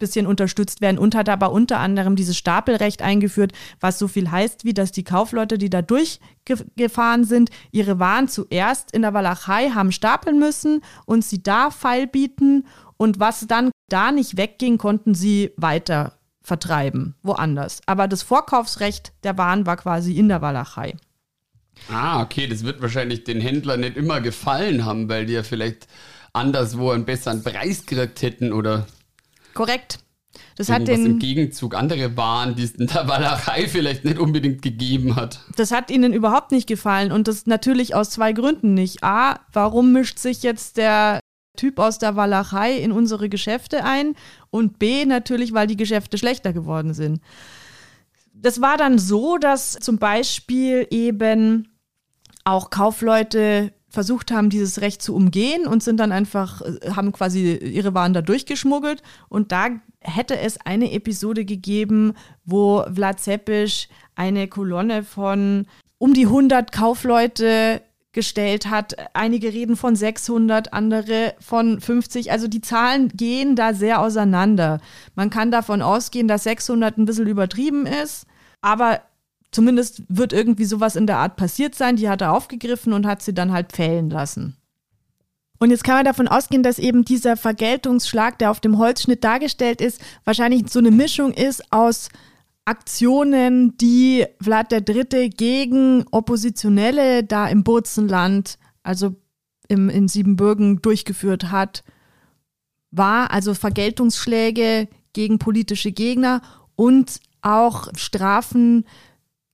bisschen unterstützt werden und hat aber unter anderem dieses Stapelrecht eingeführt, was so viel heißt, wie dass die Kaufleute, die da durchgefahren sind, ihre Waren zuerst in der Walachei haben stapeln müssen und sie da feil bieten und was dann da nicht wegging, konnten sie weiter vertreiben, woanders. Aber das Vorkaufsrecht der Waren war quasi in der Walachei. Ah, okay, das wird wahrscheinlich den Händlern nicht immer gefallen haben, weil die ja vielleicht anderswo einen besseren Preis gekriegt hätten oder Korrekt. Das hat den, im Gegenzug andere Waren, die es in der Walachei vielleicht nicht unbedingt gegeben hat. Das hat ihnen überhaupt nicht gefallen und das natürlich aus zwei Gründen nicht. A, warum mischt sich jetzt der Typ aus der Walachei in unsere Geschäfte ein? Und B, natürlich, weil die Geschäfte schlechter geworden sind. Das war dann so, dass zum Beispiel eben auch Kaufleute versucht haben, dieses Recht zu umgehen und sind dann einfach, äh, haben quasi ihre Waren da durchgeschmuggelt. Und da hätte es eine Episode gegeben, wo Vlad Zeppisch eine Kolonne von um die 100 Kaufleute gestellt hat. Einige reden von 600, andere von 50. Also die Zahlen gehen da sehr auseinander. Man kann davon ausgehen, dass 600 ein bisschen übertrieben ist, aber zumindest wird irgendwie sowas in der Art passiert sein. Die hat er aufgegriffen und hat sie dann halt fällen lassen. Und jetzt kann man davon ausgehen, dass eben dieser Vergeltungsschlag, der auf dem Holzschnitt dargestellt ist, wahrscheinlich so eine Mischung ist aus Aktionen, die Vlad III. gegen Oppositionelle da im Burzenland, also im, in Siebenbürgen, durchgeführt hat, war also Vergeltungsschläge gegen politische Gegner und auch Strafen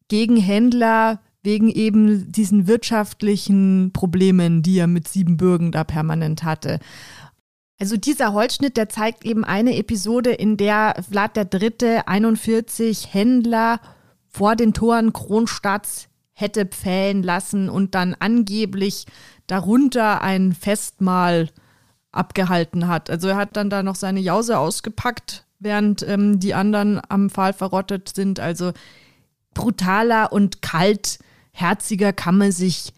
gegen Händler wegen eben diesen wirtschaftlichen Problemen, die er mit Siebenbürgen da permanent hatte. Also dieser Holzschnitt, der zeigt eben eine Episode, in der Vlad III. 41 Händler vor den Toren Kronstadts hätte pfählen lassen und dann angeblich darunter ein Festmahl abgehalten hat. Also er hat dann da noch seine Jause ausgepackt, während ähm, die anderen am Pfahl verrottet sind. Also brutaler und kaltherziger kann man sich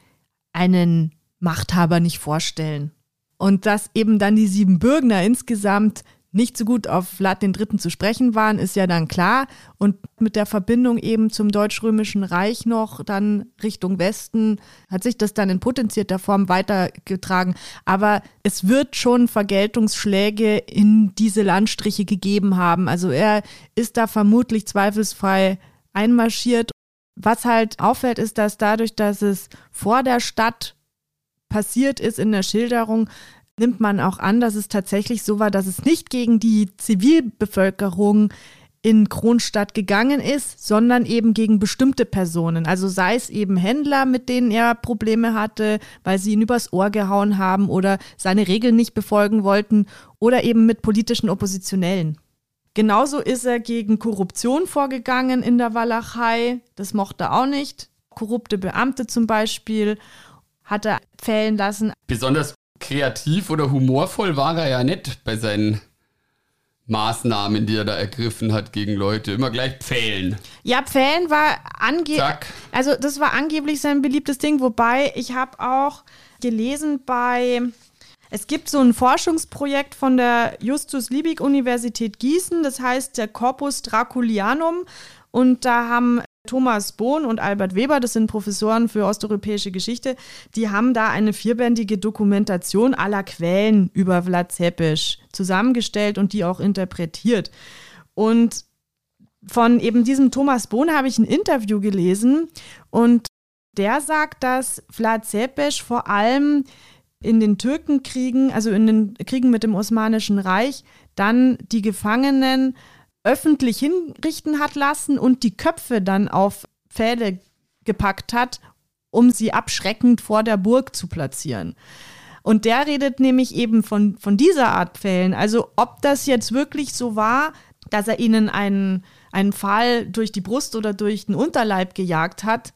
einen Machthaber nicht vorstellen. Und dass eben dann die sieben Bürgner insgesamt nicht so gut auf Vlad III. zu sprechen waren, ist ja dann klar. Und mit der Verbindung eben zum Deutsch-Römischen Reich noch dann Richtung Westen hat sich das dann in potenzierter Form weitergetragen. Aber es wird schon Vergeltungsschläge in diese Landstriche gegeben haben. Also er ist da vermutlich zweifelsfrei einmarschiert. Was halt auffällt, ist, dass dadurch, dass es vor der Stadt passiert ist in der Schilderung, nimmt man auch an, dass es tatsächlich so war, dass es nicht gegen die Zivilbevölkerung in Kronstadt gegangen ist, sondern eben gegen bestimmte Personen. Also sei es eben Händler, mit denen er Probleme hatte, weil sie ihn übers Ohr gehauen haben oder seine Regeln nicht befolgen wollten oder eben mit politischen Oppositionellen. Genauso ist er gegen Korruption vorgegangen in der Walachei. Das mochte er auch nicht. Korrupte Beamte zum Beispiel hat er fällen lassen. Besonders kreativ oder humorvoll war er ja nicht bei seinen Maßnahmen, die er da ergriffen hat gegen Leute. Immer gleich Pfählen. Ja, Pfählen war angeblich. Also, das war angeblich sein beliebtes Ding, wobei ich habe auch gelesen bei. Es gibt so ein Forschungsprojekt von der Justus-Liebig-Universität Gießen, das heißt der Corpus Draculianum. Und da haben Thomas Bohn und Albert Weber, das sind Professoren für osteuropäische Geschichte, die haben da eine vierbändige Dokumentation aller Quellen über Vlad Zepes zusammengestellt und die auch interpretiert. Und von eben diesem Thomas Bohn habe ich ein Interview gelesen und der sagt, dass Vlad Zepes vor allem in den Türkenkriegen, also in den Kriegen mit dem Osmanischen Reich, dann die Gefangenen öffentlich hinrichten hat lassen und die Köpfe dann auf Pfähle gepackt hat, um sie abschreckend vor der Burg zu platzieren. Und der redet nämlich eben von, von dieser Art Pfählen. Also ob das jetzt wirklich so war, dass er ihnen einen, einen Pfahl durch die Brust oder durch den Unterleib gejagt hat,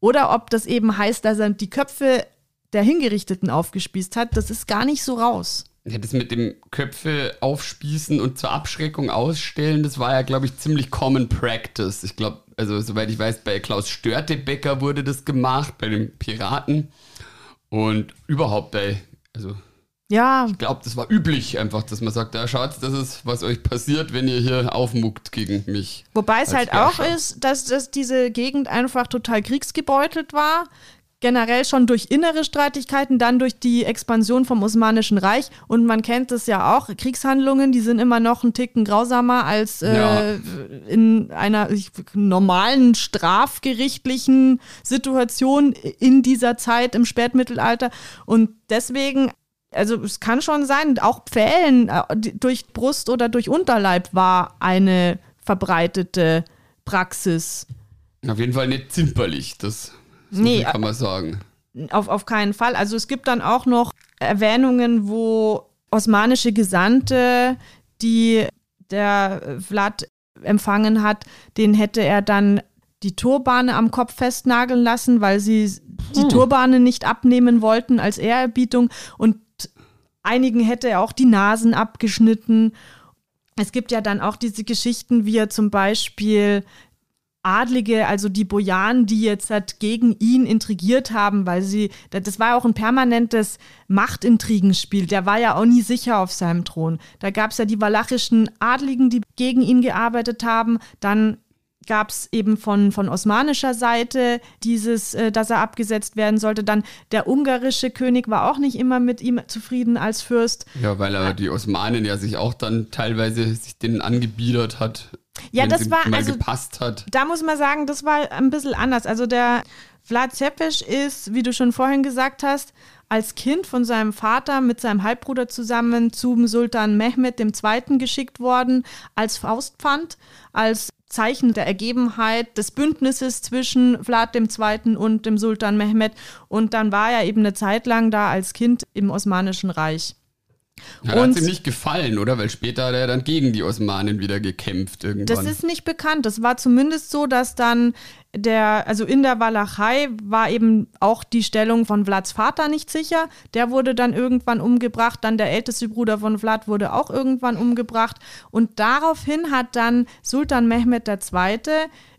oder ob das eben heißt, dass er die Köpfe der Hingerichteten aufgespießt hat, das ist gar nicht so raus. Ja, das mit dem Köpfe aufspießen und zur Abschreckung ausstellen, das war ja, glaube ich, ziemlich common practice. Ich glaube, also soweit ich weiß, bei Klaus Störtebecker wurde das gemacht, bei den Piraten. Und überhaupt bei, also ja. Ich glaube, das war üblich einfach, dass man sagt, ja, schaut, das ist, was euch passiert, wenn ihr hier aufmuckt gegen mich. Wobei es halt Herrscher. auch ist, dass, dass diese Gegend einfach total kriegsgebeutelt war generell schon durch innere Streitigkeiten, dann durch die Expansion vom Osmanischen Reich. Und man kennt es ja auch, Kriegshandlungen, die sind immer noch einen Ticken grausamer als äh, ja. in einer normalen strafgerichtlichen Situation in dieser Zeit im Spätmittelalter. Und deswegen also es kann schon sein, auch Pfählen äh, durch Brust oder durch Unterleib war eine verbreitete Praxis. Auf jeden Fall nicht zimperlich, das so nee, kann man sagen. Auf, auf keinen Fall. Also es gibt dann auch noch Erwähnungen, wo osmanische Gesandte, die der Vlad empfangen hat, den hätte er dann die Turbane am Kopf festnageln lassen, weil sie die hm. Turbane nicht abnehmen wollten als Ehrerbietung und einigen hätte er auch die Nasen abgeschnitten. Es gibt ja dann auch diese Geschichten, wie er zum Beispiel Adlige, also die Bojanen, die jetzt halt gegen ihn intrigiert haben, weil sie, das war auch ein permanentes Machtintrigenspiel. Der war ja auch nie sicher auf seinem Thron. Da gab es ja die walachischen Adligen, die gegen ihn gearbeitet haben. Dann gab es eben von, von osmanischer Seite dieses, äh, dass er abgesetzt werden sollte. Dann der ungarische König war auch nicht immer mit ihm zufrieden als Fürst. Ja, weil er die Osmanen ja sich auch dann teilweise sich denen angebiedert hat. Ja, das war also gepasst hat. Da muss man sagen, das war ein bisschen anders. Also der Vlad Zepes ist, wie du schon vorhin gesagt hast, als Kind von seinem Vater mit seinem Halbbruder zusammen zum Sultan Mehmed II. geschickt worden als Faustpfand, als Zeichen der Ergebenheit des Bündnisses zwischen Vlad II. und dem Sultan Mehmed. Und dann war er eben eine Zeit lang da als Kind im Osmanischen Reich. Ja, hat ihm nicht gefallen, oder? Weil später hat er dann gegen die Osmanen wieder gekämpft irgendwann. Das ist nicht bekannt. Das war zumindest so, dass dann der, also in der Walachei war eben auch die Stellung von Vlads Vater nicht sicher. Der wurde dann irgendwann umgebracht. Dann der älteste Bruder von Vlad wurde auch irgendwann umgebracht. Und daraufhin hat dann Sultan Mehmed II.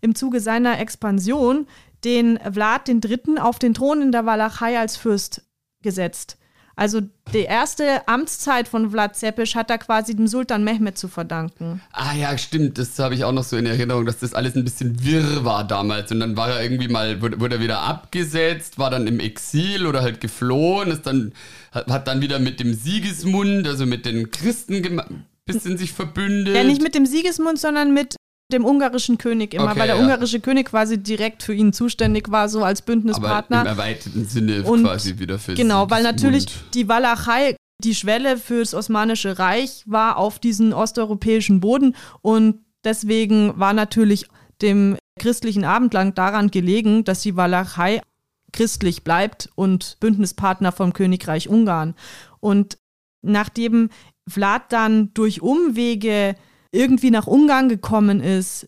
im Zuge seiner Expansion den Vlad III. auf den Thron in der Walachei als Fürst gesetzt. Also die erste Amtszeit von Vlad Zepes hat er quasi dem Sultan Mehmed zu verdanken. Ah ja, stimmt. Das habe ich auch noch so in Erinnerung, dass das alles ein bisschen wirr war damals. Und dann war er irgendwie mal, wurde, wurde er wieder abgesetzt, war dann im Exil oder halt geflohen, ist dann, hat dann wieder mit dem Siegesmund, also mit den Christen bisschen sich verbündet. Ja, nicht mit dem Siegesmund, sondern mit dem ungarischen König immer, okay, weil der ja. ungarische König quasi direkt für ihn zuständig war, so als Bündnispartner. Aber im erweiterten Sinne Und quasi wieder für Genau, weil natürlich die Walachei, die Schwelle fürs Osmanische Reich war auf diesen osteuropäischen Boden und deswegen war natürlich dem christlichen Abendland daran gelegen, dass die Walachei christlich bleibt und Bündnispartner vom Königreich Ungarn. Und nachdem Vlad dann durch Umwege irgendwie nach Ungarn gekommen ist,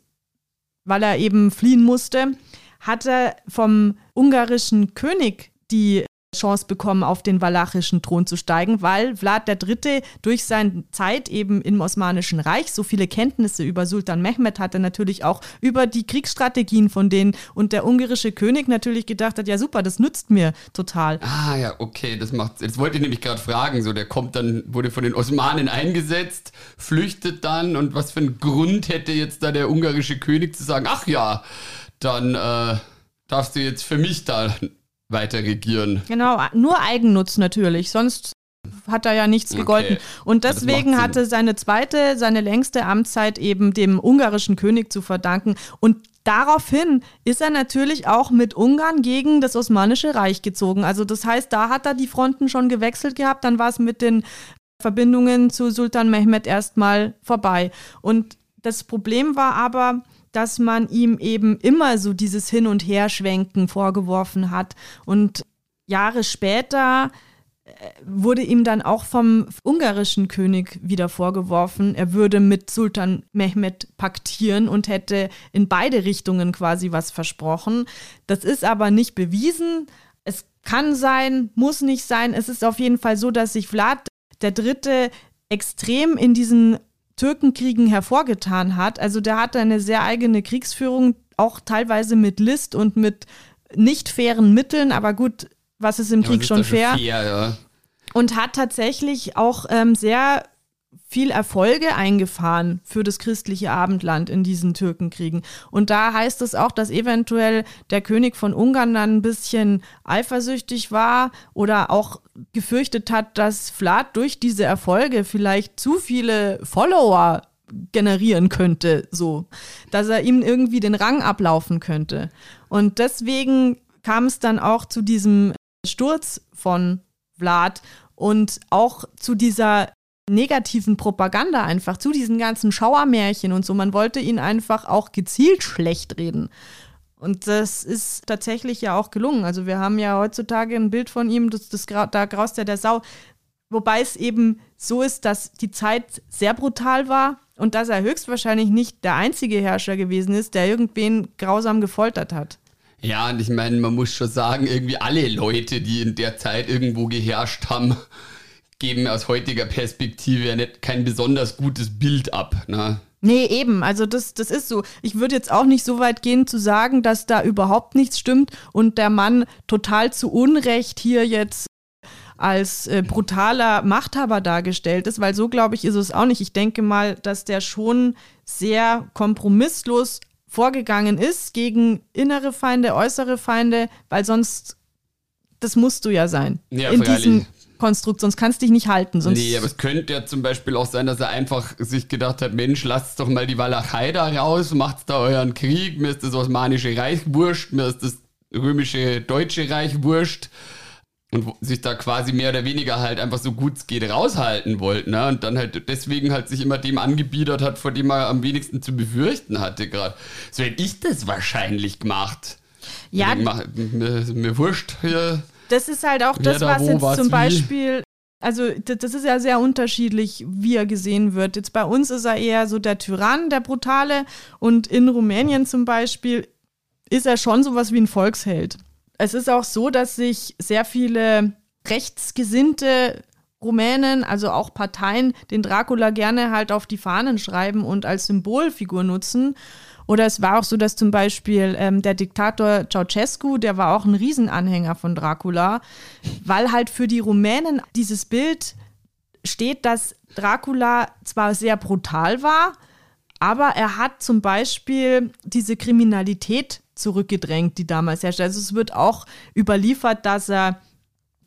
weil er eben fliehen musste, hat er vom ungarischen König die Chance bekommen, auf den walachischen Thron zu steigen, weil Vlad III. durch seine Zeit eben im Osmanischen Reich so viele Kenntnisse über Sultan Mehmed hatte, natürlich auch über die Kriegsstrategien von denen und der ungarische König natürlich gedacht hat, ja super, das nützt mir total. Ah ja, okay, das macht, jetzt wollte ich nämlich gerade fragen, so der kommt dann, wurde von den Osmanen eingesetzt, flüchtet dann und was für einen Grund hätte jetzt da der ungarische König zu sagen, ach ja, dann äh, darfst du jetzt für mich da weiter regieren. Genau, nur Eigennutz natürlich, sonst hat er ja nichts gegolten. Okay. Und deswegen hatte seine zweite, seine längste Amtszeit eben dem ungarischen König zu verdanken. Und daraufhin ist er natürlich auch mit Ungarn gegen das Osmanische Reich gezogen. Also das heißt, da hat er die Fronten schon gewechselt gehabt, dann war es mit den Verbindungen zu Sultan Mehmed erstmal vorbei. Und das Problem war aber, dass man ihm eben immer so dieses Hin- und Herschwenken vorgeworfen hat. Und Jahre später äh, wurde ihm dann auch vom ungarischen König wieder vorgeworfen, er würde mit Sultan Mehmed paktieren und hätte in beide Richtungen quasi was versprochen. Das ist aber nicht bewiesen. Es kann sein, muss nicht sein. Es ist auf jeden Fall so, dass sich Vlad der Dritte extrem in diesen Türkenkriegen hervorgetan hat. Also der hatte eine sehr eigene Kriegsführung, auch teilweise mit List und mit nicht fairen Mitteln, aber gut, was ist im ja, Krieg schon fair? fair ja. Und hat tatsächlich auch ähm, sehr viel Erfolge eingefahren für das christliche Abendland in diesen Türkenkriegen. Und da heißt es auch, dass eventuell der König von Ungarn dann ein bisschen eifersüchtig war oder auch gefürchtet hat, dass Vlad durch diese Erfolge vielleicht zu viele Follower generieren könnte, so, dass er ihm irgendwie den Rang ablaufen könnte. Und deswegen kam es dann auch zu diesem Sturz von Vlad und auch zu dieser negativen Propaganda einfach, zu diesen ganzen Schauermärchen und so. Man wollte ihn einfach auch gezielt schlecht reden. Und das ist tatsächlich ja auch gelungen. Also wir haben ja heutzutage ein Bild von ihm, das, das, da graust ja der Sau. Wobei es eben so ist, dass die Zeit sehr brutal war und dass er höchstwahrscheinlich nicht der einzige Herrscher gewesen ist, der irgendwen grausam gefoltert hat. Ja, und ich meine, man muss schon sagen, irgendwie alle Leute, die in der Zeit irgendwo geherrscht haben, geben aus heutiger Perspektive ja nicht kein besonders gutes Bild ab. Ne? Nee, eben. Also das, das ist so. Ich würde jetzt auch nicht so weit gehen zu sagen, dass da überhaupt nichts stimmt und der Mann total zu Unrecht hier jetzt als äh, brutaler Machthaber dargestellt ist, weil so glaube ich ist es auch nicht. Ich denke mal, dass der schon sehr kompromisslos vorgegangen ist gegen innere Feinde, äußere Feinde, weil sonst das musst du ja sein. Ja, in diesem Konstrukt, sonst kannst du dich nicht halten. Sonst nee, aber es könnte ja zum Beispiel auch sein, dass er einfach sich gedacht hat, Mensch, lasst doch mal die Walachei da raus, macht da euren Krieg, mir ist das Osmanische Reich wurscht, mir ist das römische Deutsche Reich wurscht und sich da quasi mehr oder weniger halt einfach so gut es geht raushalten wollten. Ne? Und dann halt deswegen halt sich immer dem angebiedert hat, vor dem er am wenigsten zu befürchten hatte gerade. So hätte ich das wahrscheinlich gemacht. Ja. Mach, mir, mir wurscht hier. Das ist halt auch das, da was jetzt zum Beispiel also das ist ja sehr unterschiedlich, wie er gesehen wird. Jetzt bei uns ist er eher so der Tyrann, der Brutale und in Rumänien zum Beispiel ist er schon sowas wie ein Volksheld. Es ist auch so, dass sich sehr viele rechtsgesinnte Rumänen, also auch Parteien, den Dracula gerne halt auf die Fahnen schreiben und als Symbolfigur nutzen. Oder es war auch so, dass zum Beispiel ähm, der Diktator Ceausescu, der war auch ein Riesenanhänger von Dracula, weil halt für die Rumänen dieses Bild steht, dass Dracula zwar sehr brutal war, aber er hat zum Beispiel diese Kriminalität zurückgedrängt, die damals herrschte. Also es wird auch überliefert, dass er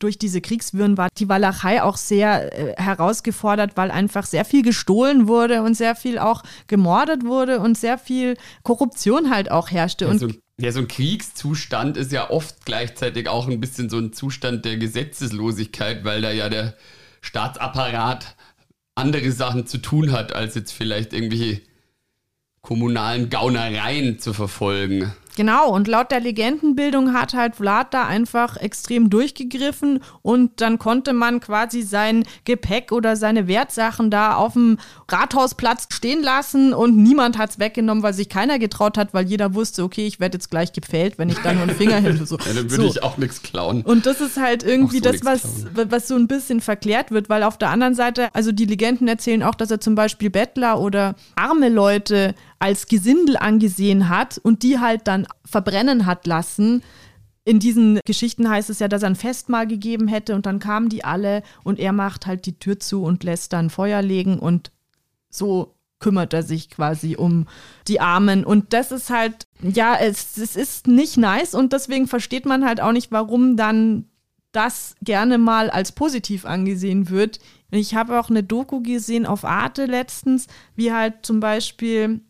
durch diese Kriegswirren war die Walachei auch sehr äh, herausgefordert, weil einfach sehr viel gestohlen wurde und sehr viel auch gemordet wurde und sehr viel Korruption halt auch herrschte. Ja, und so, ja, so ein Kriegszustand ist ja oft gleichzeitig auch ein bisschen so ein Zustand der Gesetzeslosigkeit, weil da ja der Staatsapparat andere Sachen zu tun hat, als jetzt vielleicht irgendwelche kommunalen Gaunereien zu verfolgen. Genau, und laut der Legendenbildung hat halt Vlad da einfach extrem durchgegriffen und dann konnte man quasi sein Gepäck oder seine Wertsachen da auf dem Rathausplatz stehen lassen und niemand hat es weggenommen, weil sich keiner getraut hat, weil jeder wusste, okay, ich werde jetzt gleich gepfählt, wenn ich da nur einen <laughs> Finger hin. So. Ja, dann würde so. ich auch nichts klauen. Und das ist halt irgendwie so das, was, was so ein bisschen verklärt wird, weil auf der anderen Seite, also die Legenden erzählen auch, dass er zum Beispiel Bettler oder arme Leute als Gesindel angesehen hat und die halt dann verbrennen hat lassen. In diesen Geschichten heißt es ja, dass er ein Festmahl gegeben hätte und dann kamen die alle und er macht halt die Tür zu und lässt dann Feuer legen und so kümmert er sich quasi um die Armen. Und das ist halt, ja, es, es ist nicht nice und deswegen versteht man halt auch nicht, warum dann das gerne mal als positiv angesehen wird. Ich habe auch eine Doku gesehen auf Arte letztens, wie halt zum Beispiel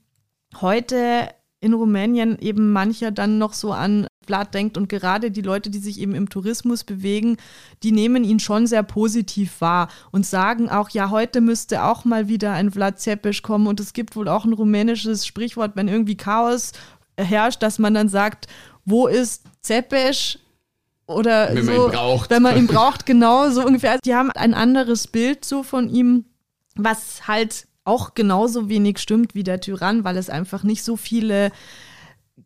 heute in Rumänien eben mancher dann noch so an Vlad denkt und gerade die Leute, die sich eben im Tourismus bewegen, die nehmen ihn schon sehr positiv wahr und sagen auch, ja, heute müsste auch mal wieder ein Vlad Zepes kommen und es gibt wohl auch ein rumänisches Sprichwort, wenn irgendwie Chaos herrscht, dass man dann sagt, wo ist Zepes? Oder wenn so, man ihn braucht. wenn man ihn braucht, genau so ungefähr. Die haben ein anderes Bild so von ihm, was halt auch genauso wenig stimmt wie der Tyrann, weil es einfach nicht so viele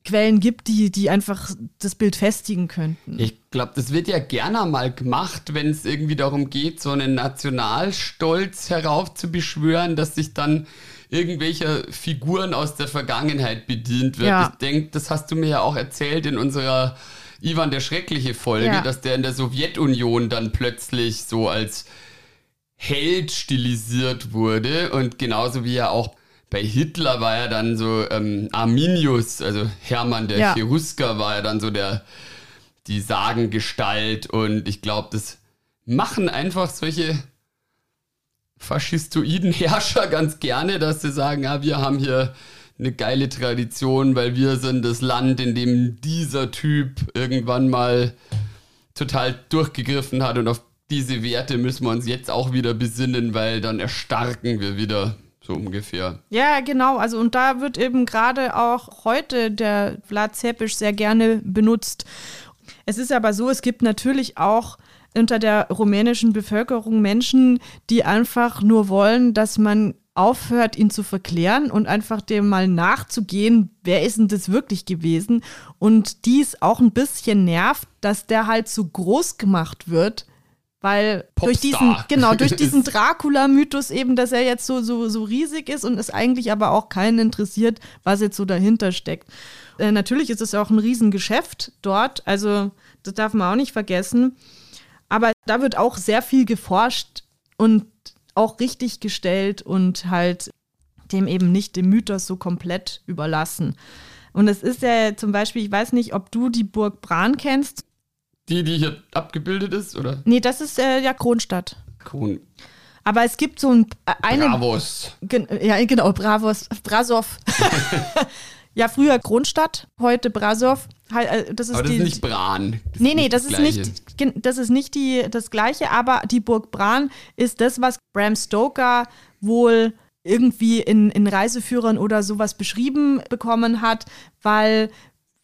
Quellen gibt, die, die einfach das Bild festigen könnten. Ich glaube, das wird ja gerne mal gemacht, wenn es irgendwie darum geht, so einen Nationalstolz heraufzubeschwören, dass sich dann irgendwelche Figuren aus der Vergangenheit bedient wird. Ja. Ich denke, das hast du mir ja auch erzählt in unserer Ivan der Schreckliche Folge, ja. dass der in der Sowjetunion dann plötzlich so als Held stilisiert wurde und genauso wie er auch bei Hitler war er dann so ähm, Arminius, also Hermann der ja. Cherusker war er dann so der die Sagengestalt und ich glaube, das machen einfach solche faschistoiden Herrscher ganz gerne, dass sie sagen, ja, wir haben hier eine geile Tradition, weil wir sind das Land, in dem dieser Typ irgendwann mal total durchgegriffen hat und auf diese Werte müssen wir uns jetzt auch wieder besinnen, weil dann erstarken wir wieder so ungefähr. Ja, genau. Also und da wird eben gerade auch heute der Vlad Zepes sehr gerne benutzt. Es ist aber so, es gibt natürlich auch unter der rumänischen Bevölkerung Menschen, die einfach nur wollen, dass man aufhört, ihn zu verklären und einfach dem mal nachzugehen, wer ist denn das wirklich gewesen? Und dies auch ein bisschen nervt, dass der halt so groß gemacht wird, weil Popstar. durch diesen, <laughs> genau, durch diesen <laughs> Dracula-Mythos eben, dass er jetzt so, so, so riesig ist und es eigentlich aber auch keinen interessiert, was jetzt so dahinter steckt. Äh, natürlich ist es auch ein Riesengeschäft dort, also das darf man auch nicht vergessen. Aber da wird auch sehr viel geforscht und auch richtig gestellt und halt dem eben nicht dem Mythos so komplett überlassen. Und es ist ja zum Beispiel, ich weiß nicht, ob du die Burg Bran kennst. Die, die hier abgebildet ist, oder? Nee, das ist äh, ja Kronstadt. Kron. Aber es gibt so ein äh, eine. Bravos. ja, genau, Bravos. Brasov. <laughs> ja, früher Kronstadt, heute Brasov. Äh, das ist aber das die, ist nicht Bran. Das nee, nee, das, das ist nicht, das ist nicht die, das Gleiche, aber die Burg Bran ist das, was Bram Stoker wohl irgendwie in, in Reiseführern oder sowas beschrieben bekommen hat, weil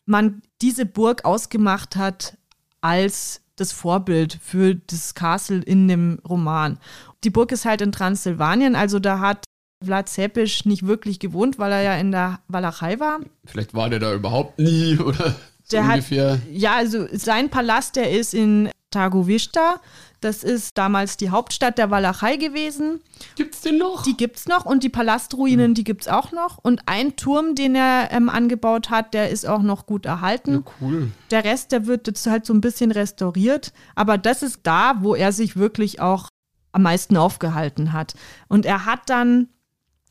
man diese Burg ausgemacht hat als das Vorbild für das Castle in dem Roman. Die Burg ist halt in Transsilvanien, also da hat Vlad Zepes nicht wirklich gewohnt, weil er ja in der Walachei war. Vielleicht war der da überhaupt nie oder so der ungefähr. Hat, ja, also sein Palast, der ist in Targovista. Das ist damals die Hauptstadt der Walachei gewesen. Gibt's den noch? Die gibt's noch und die Palastruinen, mhm. die gibt's auch noch. Und ein Turm, den er ähm, angebaut hat, der ist auch noch gut erhalten. Ja, cool. Der Rest, der wird jetzt halt so ein bisschen restauriert. Aber das ist da, wo er sich wirklich auch am meisten aufgehalten hat. Und er hat dann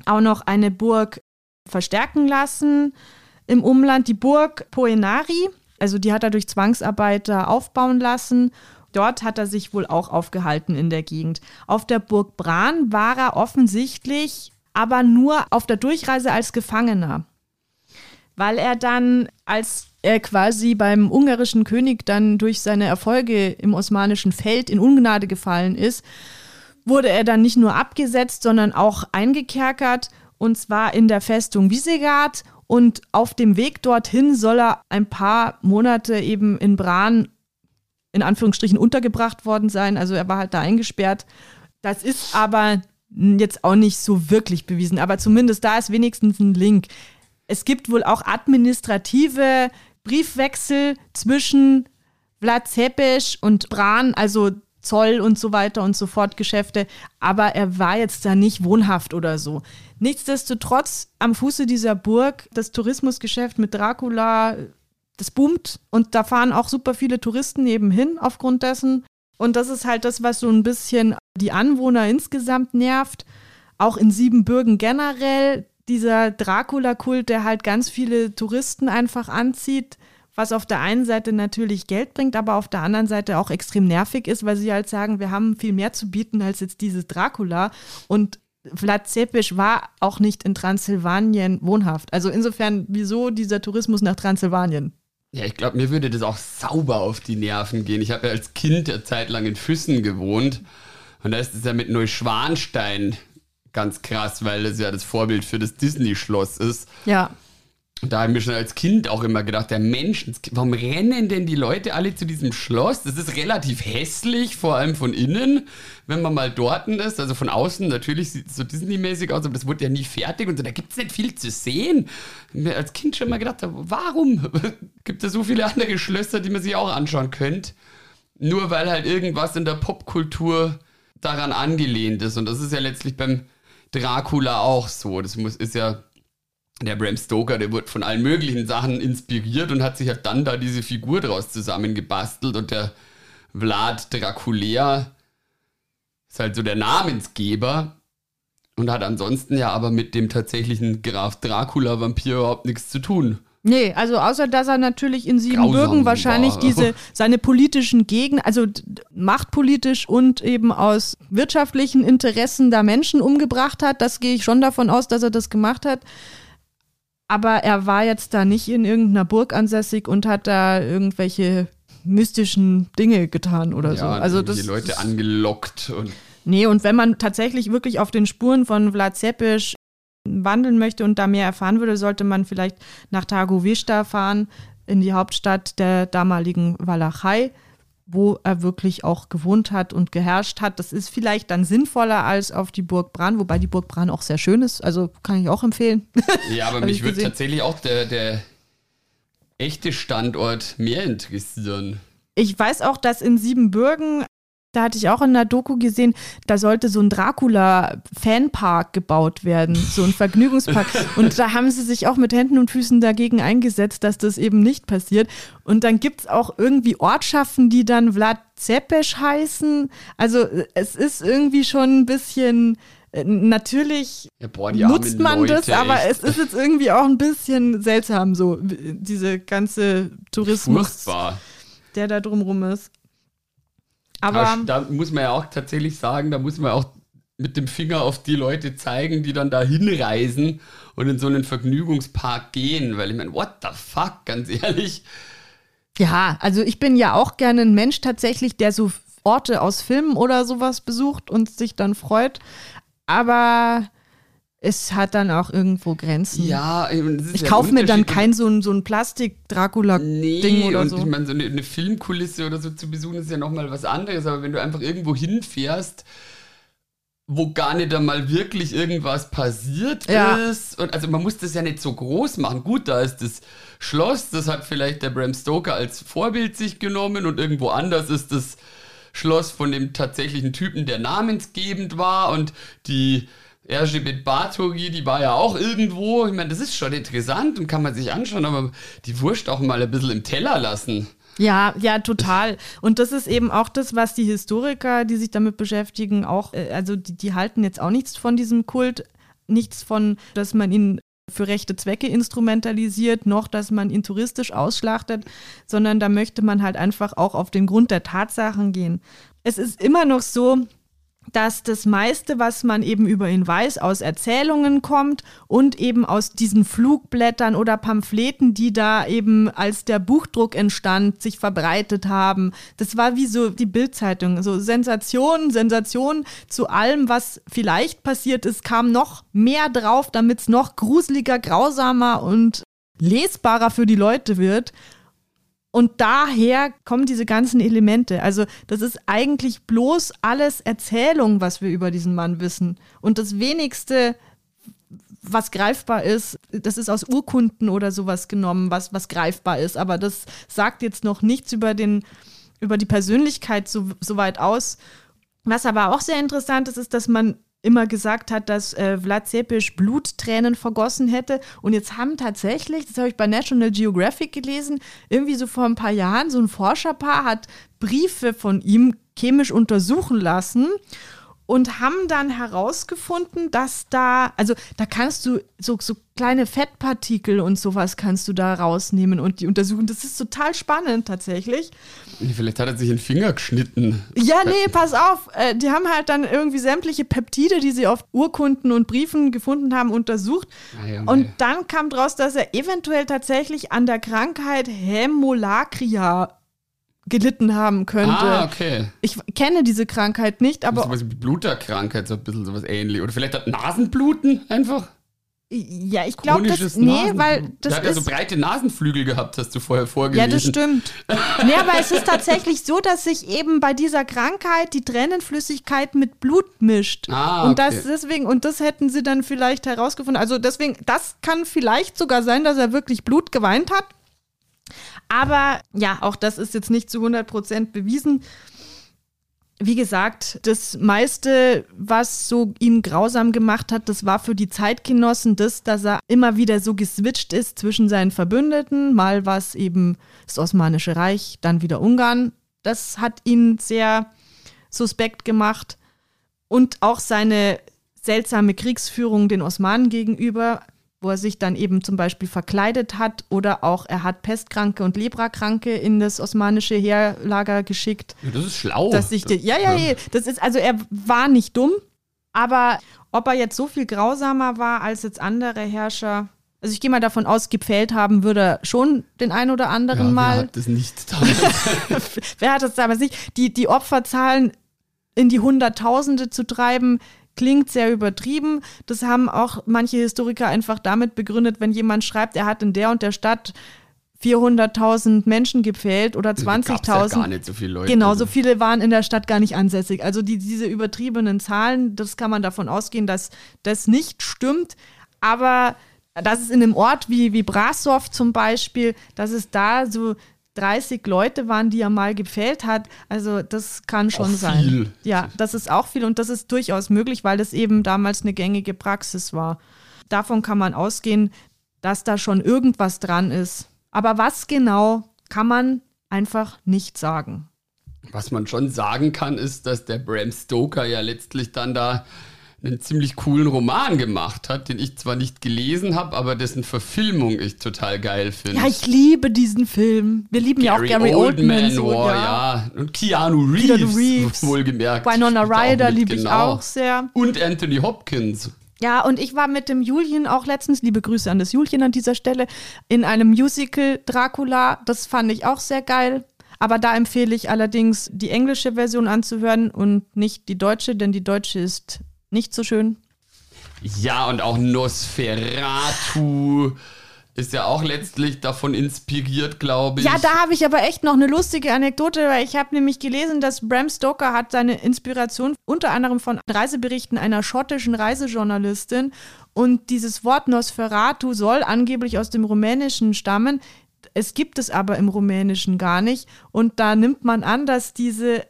auch noch eine Burg verstärken lassen im Umland, die Burg Poenari. Also die hat er durch Zwangsarbeiter aufbauen lassen. Dort hat er sich wohl auch aufgehalten in der Gegend. Auf der Burg Bran war er offensichtlich aber nur auf der Durchreise als Gefangener, weil er dann, als er quasi beim ungarischen König dann durch seine Erfolge im osmanischen Feld in Ungnade gefallen ist, wurde er dann nicht nur abgesetzt, sondern auch eingekerkert und zwar in der Festung Visegrad und auf dem Weg dorthin soll er ein paar Monate eben in Bran in Anführungsstrichen untergebracht worden sein. Also er war halt da eingesperrt. Das ist aber jetzt auch nicht so wirklich bewiesen. Aber zumindest da ist wenigstens ein Link. Es gibt wohl auch administrative Briefwechsel zwischen Vlad Zepes und Bran, also Zoll und so weiter und so fort Geschäfte, aber er war jetzt da nicht wohnhaft oder so. Nichtsdestotrotz am Fuße dieser Burg das Tourismusgeschäft mit Dracula, das boomt und da fahren auch super viele Touristen nebenhin aufgrund dessen. Und das ist halt das, was so ein bisschen die Anwohner insgesamt nervt. Auch in Siebenbürgen generell dieser Dracula-Kult, der halt ganz viele Touristen einfach anzieht was auf der einen Seite natürlich Geld bringt, aber auf der anderen Seite auch extrem nervig ist, weil sie halt sagen, wir haben viel mehr zu bieten als jetzt dieses Dracula. Und Vlad Zepes war auch nicht in Transsilvanien wohnhaft. Also insofern, wieso dieser Tourismus nach Transsilvanien? Ja, ich glaube, mir würde das auch sauber auf die Nerven gehen. Ich habe ja als Kind eine Zeit lang in Füssen gewohnt. Und da ist es ja mit Neuschwanstein ganz krass, weil das ja das Vorbild für das Disney-Schloss ist. Ja. Und da habe ich mir schon als Kind auch immer gedacht, der Mensch, warum rennen denn die Leute alle zu diesem Schloss? Das ist relativ hässlich, vor allem von innen, wenn man mal dort ist. Also von außen natürlich sieht es so Disney-mäßig aus, aber das wurde ja nie fertig und so, da gibt es nicht viel zu sehen. Ich mir als Kind schon mal gedacht, warum <laughs> gibt es so viele andere Schlösser, die man sich auch anschauen könnte? Nur weil halt irgendwas in der Popkultur daran angelehnt ist. Und das ist ja letztlich beim Dracula auch so. Das muss, ist ja der Bram Stoker, der wurde von allen möglichen Sachen inspiriert und hat sich halt dann da diese Figur draus zusammengebastelt und der Vlad Draculea ist halt so der Namensgeber und hat ansonsten ja aber mit dem tatsächlichen Graf Dracula-Vampir überhaupt nichts zu tun. Nee, also außer dass er natürlich in Siebenbürgen wahrscheinlich war. diese <laughs> seine politischen Gegner, also machtpolitisch und eben aus wirtschaftlichen Interessen da Menschen umgebracht hat. Das gehe ich schon davon aus, dass er das gemacht hat aber er war jetzt da nicht in irgendeiner Burg ansässig und hat da irgendwelche mystischen Dinge getan oder ja, so. Also das die Leute angelockt und Nee, und wenn man tatsächlich wirklich auf den Spuren von Vlad Zepes wandeln möchte und da mehr erfahren würde, sollte man vielleicht nach Targovista fahren, in die Hauptstadt der damaligen Walachei. Wo er wirklich auch gewohnt hat und geherrscht hat. Das ist vielleicht dann sinnvoller als auf die Burg Bran, wobei die Burg Bran auch sehr schön ist. Also kann ich auch empfehlen. Ja, aber <laughs> mich würde tatsächlich auch der, der echte Standort mehr interessieren. Ich weiß auch, dass in Siebenbürgen da hatte ich auch in der Doku gesehen, da sollte so ein Dracula-Fanpark gebaut werden, so ein Vergnügungspark. <laughs> Und da haben sie sich auch mit Händen und Füßen dagegen eingesetzt, dass das eben nicht passiert. Und dann gibt es auch irgendwie Ortschaften, die dann Vlad Zepes heißen. Also es ist irgendwie schon ein bisschen. Äh, natürlich ja, boah, nutzt man Leute, das, aber echt. es ist jetzt irgendwie auch ein bisschen seltsam, so diese ganze Tourismus, Furchtbar. der da drumrum ist. Aber da muss man ja auch tatsächlich sagen, da muss man auch mit dem Finger auf die Leute zeigen, die dann da hinreisen und in so einen Vergnügungspark gehen, weil ich meine, what the fuck, ganz ehrlich. Ja, also ich bin ja auch gerne ein Mensch tatsächlich, der so Orte aus Filmen oder sowas besucht und sich dann freut. Aber es hat dann auch irgendwo Grenzen. Ja, ich ja kaufe mir dann kein so ein, so ein Plastik-Dracula-Ding nee, oder und so. Ich meine, so eine, eine, Filmkulisse oder so zu besuchen ist ja nochmal was anderes, aber wenn du einfach irgendwo hinfährst, wo gar nicht einmal wirklich irgendwas passiert ja. ist. Und also man muss das ja nicht so groß machen. Gut, da ist das Schloss, das hat vielleicht der Bram Stoker als Vorbild sich genommen und irgendwo anders ist das Schloss von dem tatsächlichen Typen, der namensgebend war und die Erzsébet Bathory, die war ja auch irgendwo. Ich meine, das ist schon interessant und kann man sich anschauen, aber die Wurst auch mal ein bisschen im Teller lassen. Ja, ja, total. Und das ist eben auch das, was die Historiker, die sich damit beschäftigen, auch, äh, also die, die halten jetzt auch nichts von diesem Kult, nichts von, dass man ihn für rechte Zwecke instrumentalisiert, noch dass man ihn touristisch ausschlachtet, sondern da möchte man halt einfach auch auf den Grund der Tatsachen gehen. Es ist immer noch so, dass das meiste, was man eben über ihn weiß, aus Erzählungen kommt und eben aus diesen Flugblättern oder Pamphleten, die da eben als der Buchdruck entstand, sich verbreitet haben. Das war wie so die Bildzeitung, so Sensationen, Sensationen zu allem, was vielleicht passiert ist, kam noch mehr drauf, damit es noch gruseliger, grausamer und lesbarer für die Leute wird. Und daher kommen diese ganzen Elemente. Also das ist eigentlich bloß alles Erzählung, was wir über diesen Mann wissen. Und das wenigste, was greifbar ist, das ist aus Urkunden oder sowas genommen, was, was greifbar ist. Aber das sagt jetzt noch nichts über, den, über die Persönlichkeit so, so weit aus. Was aber auch sehr interessant ist, ist, dass man immer gesagt hat, dass äh, Vlad Zepes Bluttränen vergossen hätte. Und jetzt haben tatsächlich, das habe ich bei National Geographic gelesen, irgendwie so vor ein paar Jahren, so ein Forscherpaar hat Briefe von ihm chemisch untersuchen lassen und haben dann herausgefunden, dass da, also da kannst du so, so kleine Fettpartikel und sowas kannst du da rausnehmen und die untersuchen. Das ist total spannend tatsächlich. Vielleicht hat er sich den Finger geschnitten. Ja, nee, pass auf. Äh, die haben halt dann irgendwie sämtliche Peptide, die sie auf Urkunden und Briefen gefunden haben, untersucht. Ah, ja, und dann kam draus, dass er eventuell tatsächlich an der Krankheit Hämolacria gelitten haben könnte. Ah, okay. Ich kenne diese Krankheit nicht, aber. Das ist sowas wie Bluterkrankheit, so ein bisschen sowas ähnlich. Oder vielleicht hat Nasenbluten einfach? Ja, ich glaube, das. Nee, Nasen weil das. Der hat ja so breite Nasenflügel gehabt, hast du vorher vorgelesen. Ja, das stimmt. <laughs> nee, aber es ist tatsächlich so, dass sich eben bei dieser Krankheit die Tränenflüssigkeit mit Blut mischt. Ah, okay. Und das deswegen, und das hätten sie dann vielleicht herausgefunden. Also deswegen, das kann vielleicht sogar sein, dass er wirklich Blut geweint hat. Aber ja, auch das ist jetzt nicht zu 100 Prozent bewiesen. Wie gesagt, das meiste, was so ihn grausam gemacht hat, das war für die Zeitgenossen das, dass er immer wieder so geswitcht ist zwischen seinen Verbündeten. Mal war es eben das Osmanische Reich, dann wieder Ungarn. Das hat ihn sehr suspekt gemacht. Und auch seine seltsame Kriegsführung den Osmanen gegenüber wo er sich dann eben zum Beispiel verkleidet hat oder auch er hat Pestkranke und Leprakranke in das osmanische Heerlager geschickt. Das ist schlau. Dass die, ja, ja, ja, das ist, also er war nicht dumm, aber ob er jetzt so viel grausamer war als jetzt andere Herrscher, also ich gehe mal davon aus, gepfählt haben würde er schon den einen oder anderen ja, mal. Wer hat das nicht damals? <laughs> wer hat das damals nicht? Die, die Opferzahlen in die Hunderttausende zu treiben, klingt sehr übertrieben. Das haben auch manche Historiker einfach damit begründet, wenn jemand schreibt, er hat in der und der Stadt 400.000 Menschen gepfählt oder <laughs> 20.000. Ja gar nicht so viele Leute. Genau, so viele waren in der Stadt gar nicht ansässig. Also die, diese übertriebenen Zahlen, das kann man davon ausgehen, dass das nicht stimmt. Aber dass es in einem Ort wie, wie Brasov zum Beispiel, dass es da so 30 Leute waren, die er mal gefällt hat. Also das kann schon auch sein. Viel. Ja, das ist auch viel und das ist durchaus möglich, weil das eben damals eine gängige Praxis war. Davon kann man ausgehen, dass da schon irgendwas dran ist. Aber was genau, kann man einfach nicht sagen. Was man schon sagen kann, ist, dass der Bram Stoker ja letztlich dann da einen ziemlich coolen Roman gemacht hat, den ich zwar nicht gelesen habe, aber dessen Verfilmung ich total geil finde. Ja, ich liebe diesen Film. Wir lieben Gary ja auch Gary Oldman. Oldman so, oh, ja. ja. Und Keanu Reeves, Keanu Reeves. wohlgemerkt. Winona Ryder liebe ich genau. auch sehr. Und Anthony Hopkins. Ja, und ich war mit dem Julien auch letztens, liebe Grüße an das Julien an dieser Stelle, in einem Musical Dracula. Das fand ich auch sehr geil. Aber da empfehle ich allerdings, die englische Version anzuhören und nicht die deutsche, denn die deutsche ist nicht so schön. Ja, und auch Nosferatu ist ja auch letztlich davon inspiriert, glaube ich. Ja, da habe ich aber echt noch eine lustige Anekdote, weil ich habe nämlich gelesen, dass Bram Stoker hat seine Inspiration unter anderem von Reiseberichten einer schottischen Reisejournalistin und dieses Wort Nosferatu soll angeblich aus dem Rumänischen stammen. Es gibt es aber im Rumänischen gar nicht und da nimmt man an, dass diese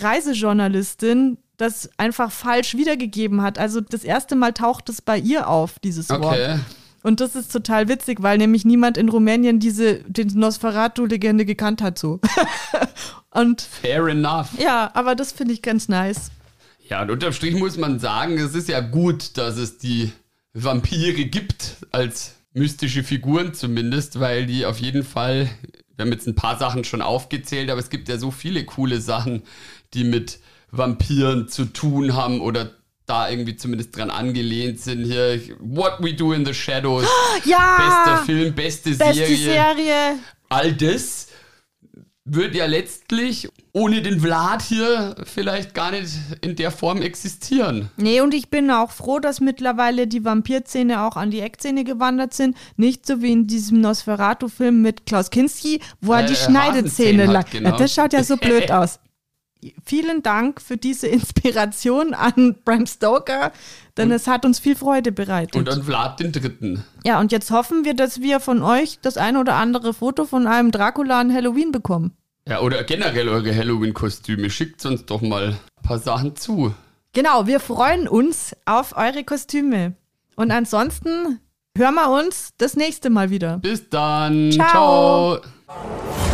Reisejournalistin das einfach falsch wiedergegeben hat. Also das erste Mal taucht es bei ihr auf, dieses okay. Wort. Und das ist total witzig, weil nämlich niemand in Rumänien diese den Nosferatu-Legende gekannt hat so. <laughs> und Fair enough. Ja, aber das finde ich ganz nice. Ja, und unterm Strich muss man sagen, es ist ja gut, dass es die Vampire gibt, als mystische Figuren zumindest, weil die auf jeden Fall, wir haben jetzt ein paar Sachen schon aufgezählt, aber es gibt ja so viele coole Sachen, die mit Vampiren zu tun haben oder da irgendwie zumindest dran angelehnt sind. Hier, What We Do in the Shadows. <gasps> Ja! Bester Film, beste, beste Serie. Serie. All das wird ja letztlich ohne den Vlad hier vielleicht gar nicht in der Form existieren. Nee, und ich bin auch froh, dass mittlerweile die Vampirzähne auch an die Eckzähne gewandert sind. Nicht so wie in diesem Nosferatu-Film mit Klaus Kinski, wo er äh, die Schneidezähne lag. Genau. Ja, das schaut ja so blöd <laughs> aus vielen Dank für diese <laughs> Inspiration an Bram Stoker, denn und, es hat uns viel Freude bereitet. Und an Vlad den Dritten. Ja, und jetzt hoffen wir, dass wir von euch das ein oder andere Foto von einem Dracula an Halloween bekommen. Ja, oder generell eure Halloween-Kostüme. Schickt uns doch mal ein paar Sachen zu. Genau, wir freuen uns auf eure Kostüme. Und ansonsten hören wir uns das nächste Mal wieder. Bis dann. Ciao. Ciao.